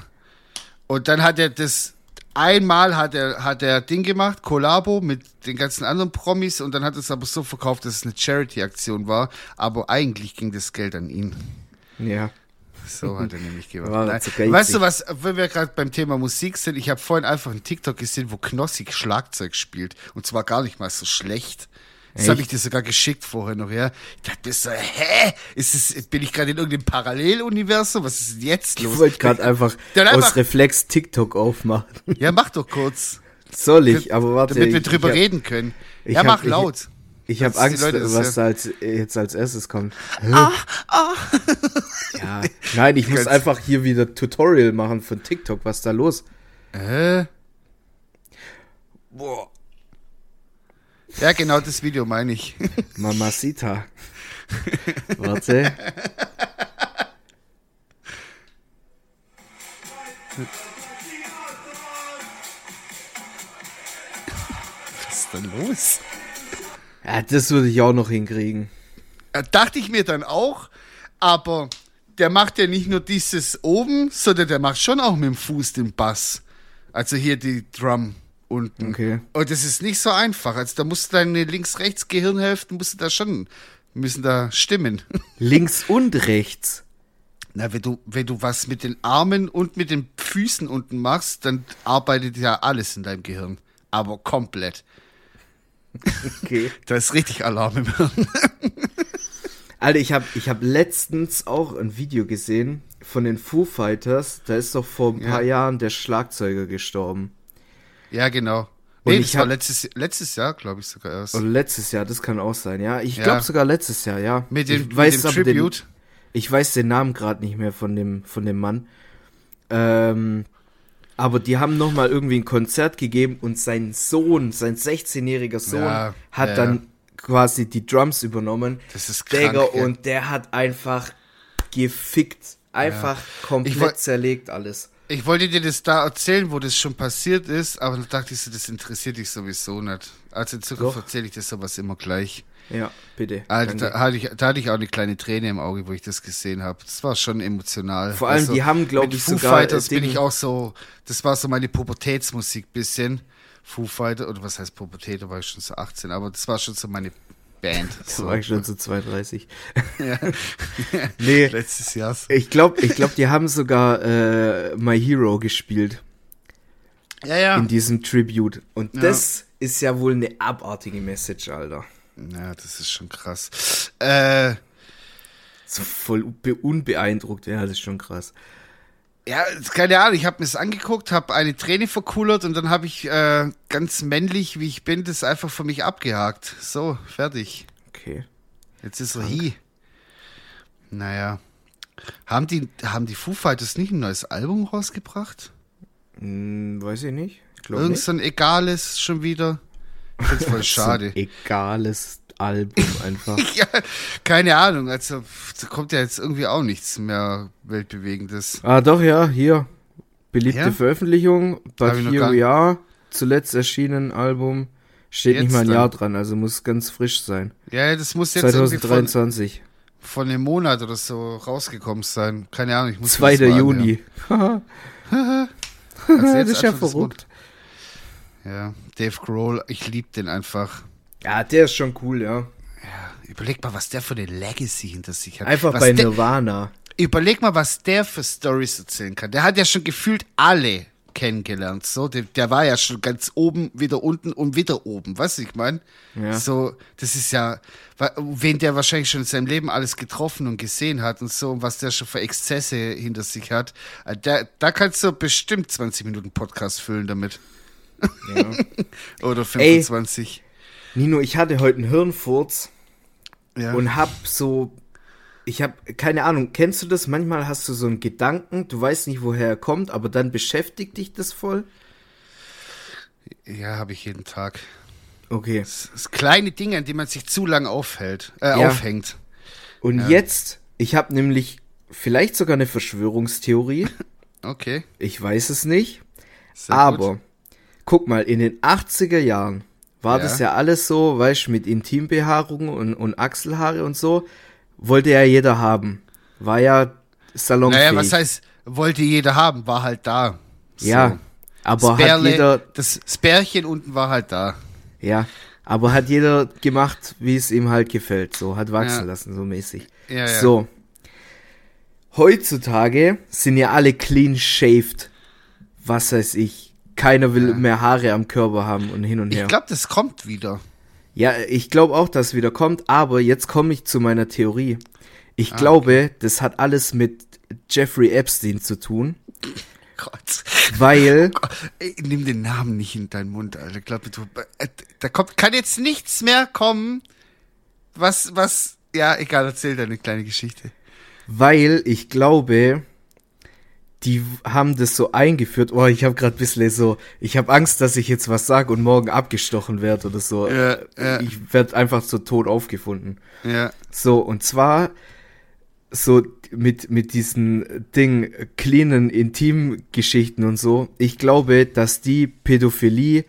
Und dann hat er das einmal hat er hat er Ding gemacht, Kollabo mit den ganzen anderen Promis und dann hat es aber so verkauft, dass es eine Charity Aktion war, aber eigentlich ging das Geld an ihn. Ja. So hat er nämlich gemacht. Weißt du was, wenn wir gerade beim Thema Musik sind, ich habe vorhin einfach einen TikTok gesehen, wo Knossi Schlagzeug spielt und zwar gar nicht mal so schlecht. Das habe ich dir sogar geschickt vorher noch, ja. Ich dachte mir so, hä? Ist es, bin ich gerade in irgendeinem Paralleluniversum? Was ist denn jetzt los? Ich wollte gerade einfach Dann einfach- aus Reflex TikTok aufmachen. Ja, mach doch kurz. Soll ich, aber warte. damit wir ich- drüber ich hab, reden können. ich ja, mach ich- laut. Ich habe dass die Angst, Leute was da als, jetzt als erstes kommt. Ja. Nein, ich muss einfach hier wieder Tutorial machen von TikTok. Was ist da los? Äh? Boah. Ja, genau das Video meine ich. Mamacita. Warte. Was ist denn los? Ja, das würde ich auch noch hinkriegen. Ja, dachte ich mir dann auch, aber der macht ja nicht nur dieses oben, sondern der macht schon auch mit dem Fuß den Bass. Also hier die Drum unten. Okay. Und das ist nicht so einfach. Also da musst du deine links-rechts-Gehirnhälften musst du da schon, müssen da stimmen. Links und rechts. Na, wenn du, wenn du was mit den Armen und mit den Füßen unten machst, dann arbeitet ja alles in deinem Gehirn. Aber komplett. Okay. Da ist richtig Alarm im Hirn. Alter, ich habe ich hab letztens auch ein Video gesehen von den Foo Fighters. Da ist doch vor ein paar Jahren der Schlagzeuger gestorben. Ja, genau. Und Nee, ich das war hab- letztes, letztes Jahr, glaube ich sogar erst. Oder letztes Jahr, das kann auch sein, ja. Ich Ja. glaube sogar letztes Jahr, ja. Mit dem, ich mit weiß dem aber Tribute. Den, ich weiß den Namen gerade nicht mehr von dem, von dem Mann. Ähm, aber die haben noch mal irgendwie ein Konzert gegeben und sein Sohn, sein 16-jähriger Sohn, Ja, hat ja, dann quasi die Drums übernommen. Das ist krank, Digga, gell? und der hat einfach gefickt. Einfach komplett Ich zerlegt alles. Ich wollte dir das da erzählen, wo das schon passiert ist, aber dann dachte ich so, das interessiert dich sowieso nicht. Also in Zukunft Doch. erzähle ich dir sowas immer gleich. Ja, bitte. Also da hatte, ich, da hatte ich auch eine kleine Träne im Auge, wo ich das gesehen habe. Das war schon emotional. Vor allem, die haben, glaub mit ich, Foo sogar, Fighters bin ich auch so, das war so meine Pubertätsmusik bisschen. Foo Fighter, oder was heißt Pubertät, da war ich schon so 18, aber das war schon so meine Band. Das war ich schon so 32. Ja. Nee, Letztes Jahr. ich glaube, ich glaub, die haben sogar äh, My Hero gespielt Ja, ja. in diesem Tribute. Und Ja. das ist ja wohl eine abartige Message, Alter. Ja, das ist schon krass. Äh, So voll be unbeeindruckt, ja, das ist schon krass. Ja, keine Ahnung, ich habe mir das angeguckt, habe eine Träne verkullert und dann habe ich äh, ganz männlich, wie ich bin, das einfach für mich abgehakt. So, fertig. Okay. Jetzt ist er hier. Naja. Haben die, haben die Foo Fighters nicht ein neues Album rausgebracht? Hm, weiß ich nicht. Irgend so ein egales schon wieder? Ich find's voll schade. Egales Album einfach. ja, keine Ahnung, also da kommt ja jetzt irgendwie auch nichts mehr Weltbewegendes. ah, doch, ja, hier. Beliebte Ja? Veröffentlichung. But Here We Are. Zuletzt erschienen Album. Steht nicht Jetzt mal ein dann. Jahr dran, also muss ganz frisch sein. Ja, das muss jetzt irgendwie von, 2023. von einem Monat oder so rausgekommen sein. Keine Ahnung, ich muss 2. mir das mal Juni. das Also jetzt ist ja das verrückt. Ja, Dave Grohl, ich lieb den einfach. Ja, der ist schon cool, ja. Überleg mal, was der für eine Legacy hinter sich hat. Einfach was bei der, Nirvana. Überleg mal, was der für Stories erzählen kann. Der hat ja schon gefühlt alle kennengelernt. So, der, der war ja schon ganz oben, wieder unten und wieder oben. Weißt du, ich meine? Ja. So, das ist ja, wen der wahrscheinlich schon in seinem Leben alles getroffen und gesehen hat und so, und was der schon für Exzesse hinter sich hat. Äh, Da, da kannst du bestimmt 20 Minuten Podcast füllen damit. Ja. Oder Ey. 25. Nino, ich hatte heute einen Hirnfurz Ja. und hab so. Ich hab keine Ahnung, kennst du das? Manchmal hast du so einen Gedanken, du weißt nicht, woher er kommt, aber dann beschäftigt dich das voll. ja, habe ich jeden Tag. Okay. Das ist kleine Dinge, an die man sich zu lang aufhält, äh, Ja. aufhängt. Und jetzt, ich habe nämlich vielleicht sogar eine Verschwörungstheorie. Okay. Ich weiß es nicht. Sehr aber gut. guck mal, in den 80er Jahren war Ja. das ja alles so, weißt du, mit Intimbehaarung und, und Achselhaare und so. Wollte ja jeder haben. War ja salonfähig. Naja, was heißt, wollte jeder haben, war halt da. So. Ja, aber das hat jeder, das, Bärchen unten war halt da. ja, aber hat jeder gemacht, wie es ihm halt gefällt, so, hat wachsen Ja. lassen, so mäßig. Ja, ja. So. Heutzutage sind ja alle clean shaved. Was weiß ich. Keiner will Ja. mehr Haare am Körper haben und hin und her. Ich glaube, das kommt wieder. Ja, ich glaube auch, dass es wieder kommt, aber jetzt komme ich zu meiner Theorie. Ah, Ich glaube, das hat alles mit Jeffrey Epstein zu tun, Gott. weil, Ey, nimm den Namen nicht in deinen Mund, Alter. Glaub du, äh, da kommt, kann jetzt nichts mehr kommen, was, was, ja, egal, erzähl deine kleine Geschichte. weil ich glaube, die haben das so eingeführt. Oh, ich habe gerade ein bisschen so, ich habe Angst, dass ich jetzt was sage und morgen abgestochen werde oder so. Ja, ja. Ich werde einfach so tot aufgefunden. Ja, So, und zwar so mit, mit diesen Ding, cleanen Intimgeschichten und so. Ich glaube, dass die Pädophilie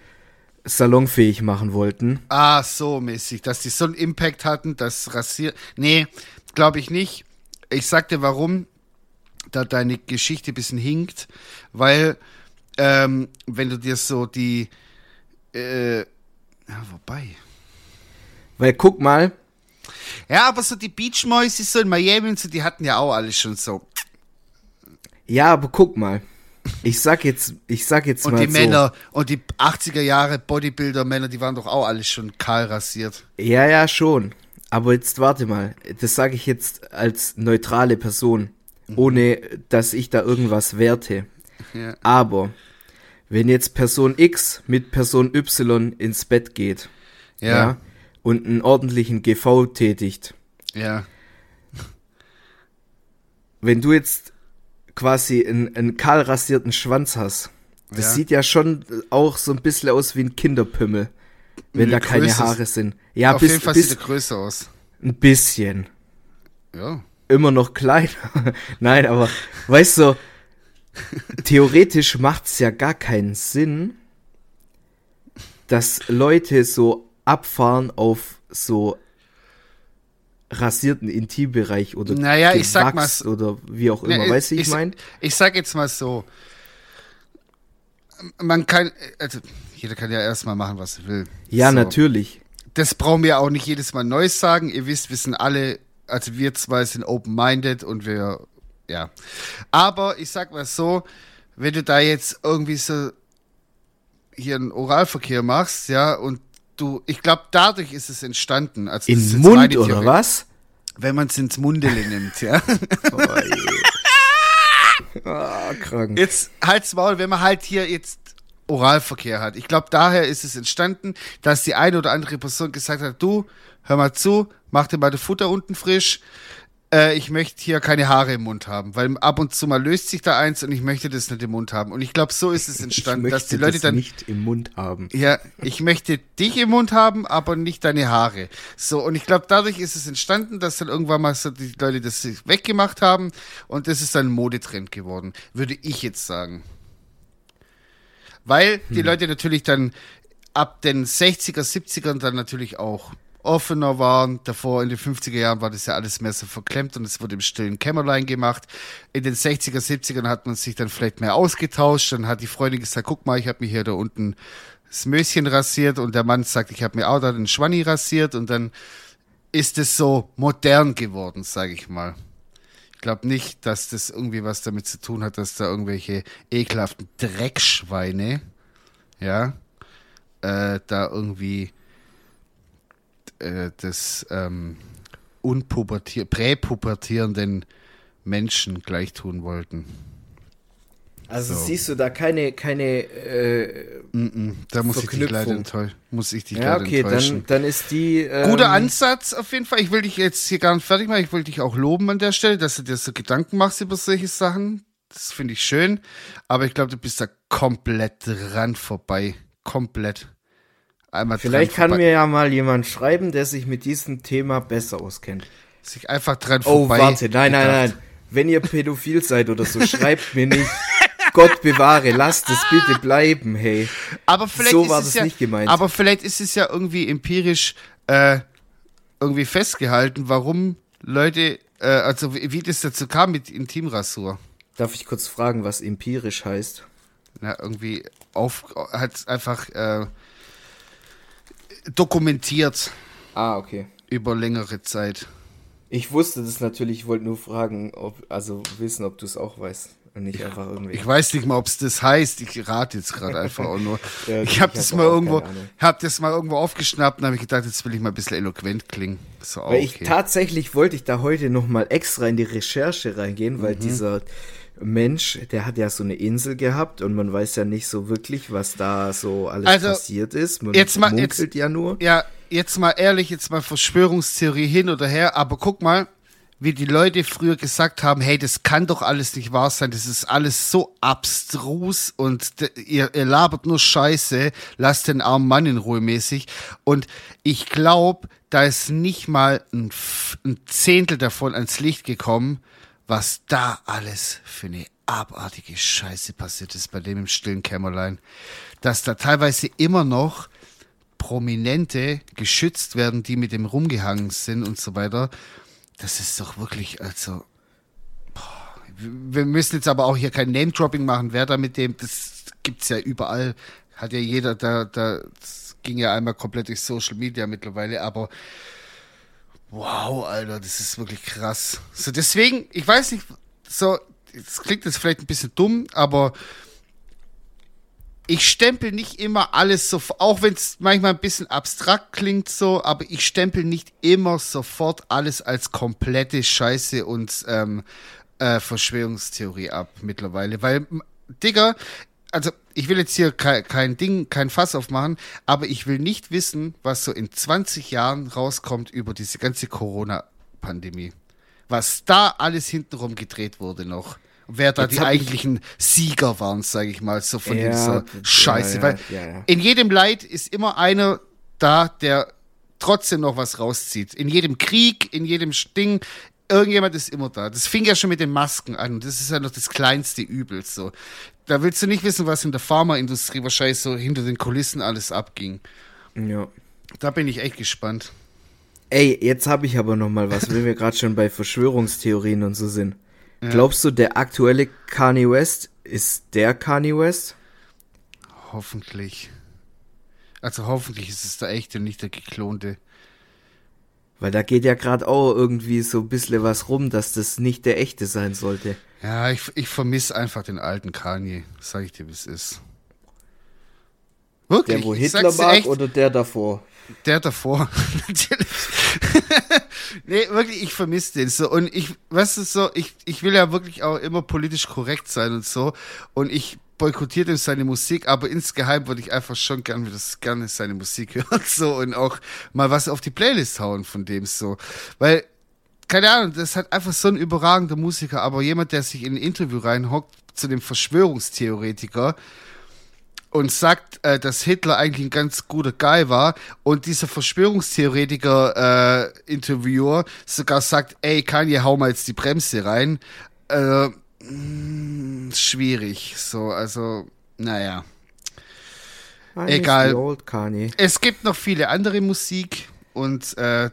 salonfähig machen wollten. Ah, so mäßig, dass die so einen Impact hatten, dass rasiert. Nee, glaube ich nicht. Ich sag dir warum, da deine Geschichte ein bisschen hinkt, weil ähm, wenn du dir so die äh, ja, wobei. Weil guck mal, Ja, aber so die Beach Boys so in Miami und so, die hatten ja auch alles schon so. ja, aber guck mal. Ich sag jetzt, ich sag jetzt Und mal die so. Männer und die 80er Jahre Bodybuilder Männer, die waren doch auch alles schon kahl rasiert. Ja, ja, schon. Aber jetzt warte mal. Das sage ich jetzt als neutrale Person, ohne dass ich da irgendwas werte. Ja. Aber wenn jetzt Person X mit Person Y ins Bett geht, Ja. und einen ordentlichen GV tätigt, Ja. wenn du jetzt quasi einen, einen kahl rasierten Schwanz hast, das Ja. sieht ja schon auch so ein bisschen aus wie ein Kinderpümmel, wenn Nö, da keine größer- Haare sind. Ja, Auf bis, jeden Fall bis sieht er größer aus. ein bisschen. Ja. Immer noch kleiner. Nein, aber weißt du, theoretisch macht's ja gar keinen Sinn, dass Leute so abfahren auf so rasierten Intimbereich oder Naja, ich sag mal oder wie auch immer, Ja, weißt du, ich, ich, mein? ich sag jetzt mal so. Man kann, also jeder kann ja erstmal machen, was er will. Ja, so. natürlich. Das brauchen wir auch nicht jedes Mal neu sagen. Ihr wisst, wir sind alle, also wir zwei sind open-minded und wir, ja. Aber ich sag mal so, wenn du da jetzt irgendwie so hier einen Oralverkehr machst, ja, und du, ich glaube, dadurch ist es entstanden. Also In Mund oder was? Wenn man es ins Mundele nimmt, ja. Oh, je. ah, krank. Jetzt halt's Maul, wenn man halt hier jetzt Oralverkehr hat. Ich glaube, daher ist es entstanden, dass die eine oder andere Person gesagt hat, du, hör mal zu, mach dir mal das Futter unten frisch. Äh, ich möchte hier keine Haare im Mund haben, weil ab und zu mal löst sich da eins und ich möchte das nicht im Mund haben. Und ich glaube, so ist es entstanden, dass die Leute das dann nicht im Mund haben. ja, ich möchte dich im Mund haben, aber nicht deine Haare. So, und ich glaube, dadurch ist es entstanden, dass dann irgendwann mal so die Leute das weggemacht haben und das ist dann ein Modetrend geworden, würde ich jetzt sagen. Weil die Leute natürlich dann ab den 60er, 70ern dann natürlich auch offener waren. Davor in den 50er Jahren war das ja alles mehr so verklemmt und es wurde im stillen Kämmerlein gemacht. In den 60er, 70ern hat man sich dann vielleicht mehr ausgetauscht. Dann hat die Freundin gesagt, guck mal, ich habe mir hier da unten das Möschen rasiert und der Mann sagt, ich habe mir auch da den Schwanni rasiert und dann ist es so modern geworden, sage ich mal. Ich glaube nicht, dass das irgendwie was damit zu tun hat, dass da irgendwelche ekelhaften Dreckschweine, ja, äh, da irgendwie äh, des ähm, unpubertier präpubertierenden Menschen gleich tun wollten. Also So. siehst du da keine, keine, äh, Mm-mm, da muss ich dich leider enttäuschen. Muss ich dich ja, leider okay, enttäuschen. dann, dann ist die, ähm, Guter Ansatz auf jeden Fall. Ich will dich jetzt hier gar nicht fertig machen. Ich will dich auch loben an der Stelle, dass du dir so Gedanken machst über solche Sachen. Das finde ich schön. Aber ich glaube, du bist da komplett dran vorbei. Komplett. Einmal Vielleicht kann vorbei. mir ja mal jemand schreiben, der sich mit diesem Thema besser auskennt. sich einfach dran Oh, vorbei. warte, nein, nein, gedacht. nein. Wenn ihr pädophil seid oder so, schreibt mir nicht. Gott bewahre, lasst es bitte bleiben, hey. Aber vielleicht So ist war es das ja, nicht gemeint. Aber vielleicht ist es ja irgendwie empirisch äh, irgendwie festgehalten, warum Leute, äh, also wie, wie das dazu kam mit Intimrasur. Darf ich kurz fragen, was empirisch heißt? na, irgendwie auf, hat einfach äh, dokumentiert Ah, okay. über längere Zeit. Ich wusste das natürlich, ich wollte nur fragen, ob, also wissen, ob du es auch weißt. Und nicht einfach irgendwie. Ich weiß nicht mal, ob es das heißt. Ich rate jetzt gerade einfach auch nur. Ja, ich habe ich das hab mal irgendwo, hab das mal irgendwo aufgeschnappt und habe ich gedacht, jetzt will ich mal ein bisschen eloquent klingen. So, Weil ich okay. tatsächlich wollte ich da heute nochmal extra in die Recherche reingehen, Mhm. weil dieser Mensch, der hat ja so eine Insel gehabt und man weiß ja nicht so wirklich, was da so alles Also, passiert ist. Man jetzt mal- jetzt- ja nur. Ja, jetzt mal ehrlich, jetzt mal Verschwörungstheorie hin oder her, aber guck mal, wie die Leute früher gesagt haben, hey, das kann doch alles nicht wahr sein, das ist alles so abstrus und ihr, ihr labert nur Scheiße, lasst den armen Mann in Ruhe mäßig. Und ich glaube, da ist nicht mal ein, ein Zehntel davon ans Licht gekommen, was da alles für eine abartige Scheiße passiert ist bei dem im stillen Kämmerlein. Dass da teilweise immer noch Prominente geschützt werden, die mit dem rumgehangen sind und so weiter. Das ist doch wirklich, also. Boah, wir müssen jetzt aber auch hier kein Name-Dropping machen, wer da mit dem, das gibt's ja überall, hat ja jeder, da, da, ging ja einmal komplett durch Social Media mittlerweile, aber wow, Alter, das ist wirklich krass. So, deswegen, ich weiß nicht, so, es klingt jetzt vielleicht ein bisschen dumm, aber ich stempel nicht immer alles so, auch wenn es manchmal ein bisschen abstrakt klingt so, aber ich stempel nicht immer sofort alles als komplette Scheiße und ähm, äh, Verschwörungstheorie ab mittlerweile, weil Digga, also ich will jetzt hier kein, kein Ding, kein Fass aufmachen, aber ich will nicht wissen, was so in 20 Jahren rauskommt über diese ganze Corona-Pandemie. Was da alles hintenrum gedreht wurde noch. Wer da jetzt die eigentlichen Sieger waren, sage ich mal, so von ja, dieser Scheiße. Ja, Weil ja, in jedem Leid ist immer einer da, der trotzdem noch was rauszieht. In jedem Krieg, in jedem Ding, irgendjemand ist immer da. Das fing ja schon mit den Masken an das ist ja noch das kleinste Übel. So. Da willst du nicht wissen, was in der Pharmaindustrie wahrscheinlich so hinter den Kulissen alles abging. Ja. Da bin ich echt gespannt. Ey, jetzt habe ich aber noch mal was, wenn wir gerade schon bei Verschwörungstheorien und so sind. Ja. Glaubst du, der aktuelle Kanye West ist der Kanye West? Hoffentlich. Also hoffentlich ist es der echte, nicht der geklonte. Weil da geht ja gerade auch irgendwie so ein bisschen was rum, dass das nicht der echte sein sollte. Ja, ich, ich vermisse einfach den alten Kanye, sag ich dir, wie es ist. Wirklich? Der, wo Hitler mag echt, oder der davor? Der davor, natürlich. Nee, wirklich, ich vermisse den so. Und ich, weißt du, so, ich, ich will ja wirklich auch immer politisch korrekt sein und so. Und ich boykottiert ihm seine Musik, aber insgeheim würde ich einfach schon gerne, das, gerne seine Musik hören so und auch mal was auf die Playlist hauen von dem so. Weil, keine Ahnung, das hat einfach so ein überragender Musiker, aber jemand, der sich in ein Interview reinhockt zu dem Verschwörungstheoretiker, und sagt, äh, dass Hitler eigentlich ein ganz guter Guy war und dieser Verschwörungstheoretiker äh, Interviewer sogar sagt, ey, Kanye, hau mal jetzt die Bremse rein. Äh, mh, hm, schwierig. So, also, naja. Egal. Es gibt noch viele andere Musik und äh,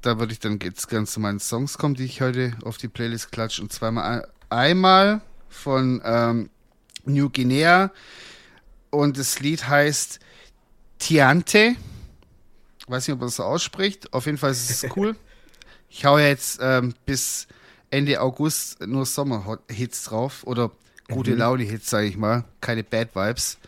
da würde ich dann jetzt ganz zu meinen Songs kommen, die ich heute auf die Playlist klatsche. Und zweimal einmal von ähm, New Guinea und das Lied heißt Tiante. Weiß nicht, ob man das so ausspricht. Auf jeden Fall ist es cool. Ich hau jetzt ähm, bis Ende August nur Sommerhits drauf oder gute mhm. Laune-Hits, sage ich mal. Keine Bad Vibes.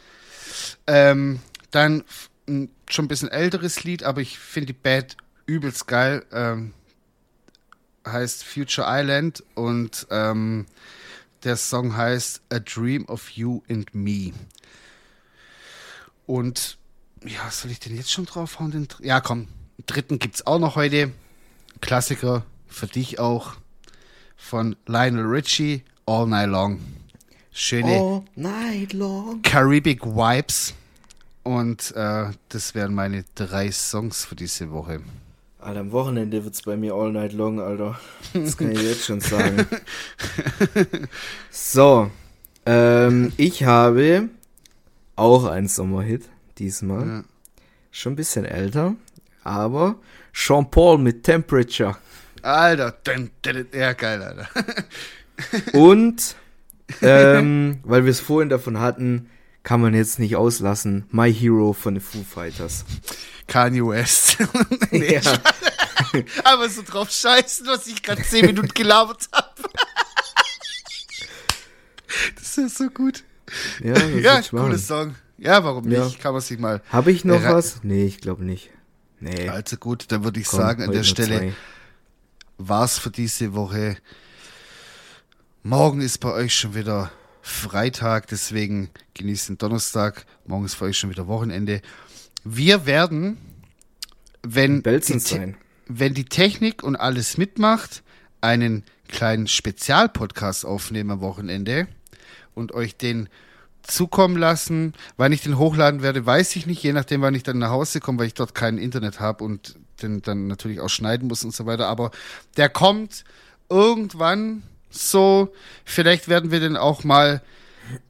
Ähm, dann ein schon ein bisschen älteres Lied, aber ich finde die Bad übelst geil. Ähm, heißt Future Island und ähm, der Song heißt A Dream of You and Me. Und ja, soll ich den jetzt schon draufhauen? Den, ja, komm, den dritten gibt's auch noch heute. Klassiker für dich auch von Lionel Richie, All Night Long. Schöne All Night Long. Caribbean Vibes. Und äh, das wären meine drei Songs für diese Woche. Alter, am Wochenende wird's bei mir All Night Long, Alter. Das kann ich jetzt schon sagen. so. Ähm, ich habe auch ein Sommerhit diesmal. Ja. Schon ein bisschen älter, aber Sean Paul mit Temperature. Alter, ja geil, Alter. Und ähm, weil wir es vorhin davon hatten, kann man jetzt nicht auslassen. My Hero von den Foo Fighters. Kanye West. nee, ja. Aber so drauf scheißen, was ich gerade 10 Minuten gelabert habe. das ist so gut. Ja, ja cooles Song. Ja, warum ja. nicht? Kann man sich mal. Habe ich noch was? Nee, ich glaube nicht. Nee. Also gut, dann würde ich Komm, sagen, an der Stelle zwei. war's für diese Woche. Morgen ist bei euch schon wieder Freitag, deswegen genießt den Donnerstag. Morgen ist für euch schon wieder Wochenende. Wir werden, wenn die, wenn die Technik und alles mitmacht, einen kleinen Spezialpodcast aufnehmen am Wochenende und euch den zukommen lassen. Wann ich den hochladen werde, weiß ich nicht, je nachdem, wann ich dann nach Hause komme, weil ich dort kein Internet habe und den dann natürlich auch schneiden muss und so weiter. Aber der kommt irgendwann So, vielleicht werden wir den auch mal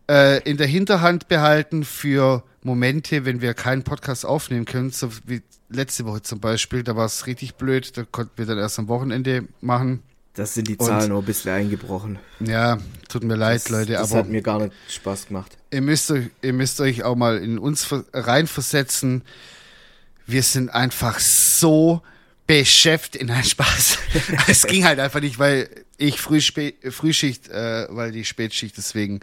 äh, in der Hinterhand behalten für Momente, wenn wir keinen Podcast aufnehmen können, so wie letzte Woche zum Beispiel. Da war es richtig blöd, da konnten wir dann erst am Wochenende machen. Das sind die Zahlen nur ein bisschen eingebrochen. Ja, tut mir leid, das, Leute, das aber. hat mir gar nicht Spaß gemacht. Ihr müsst, euch, ihr müsst euch auch mal in uns reinversetzen. Wir sind einfach so beschäftigt. in Nein, Spaß. es ging halt einfach nicht, weil ich früh, Frühschicht, äh, weil die Spätschicht, deswegen.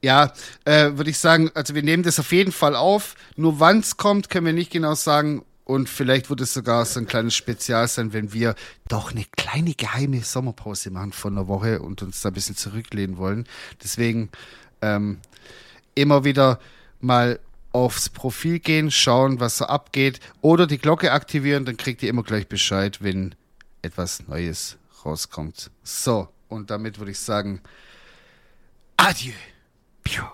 Ja, äh, würde ich sagen, also wir nehmen das auf jeden Fall auf. Nur wann es kommt, können wir nicht genau sagen. Und vielleicht wird es sogar so ein kleines Spezial sein, wenn wir doch eine kleine geheime Sommerpause machen von einer Woche und uns da ein bisschen zurücklehnen wollen. Deswegen ähm, immer wieder mal aufs Profil gehen, schauen, was so abgeht oder die Glocke aktivieren, dann kriegt ihr immer gleich Bescheid, wenn etwas Neues rauskommt. So, und damit würde ich sagen, adieu. Piu.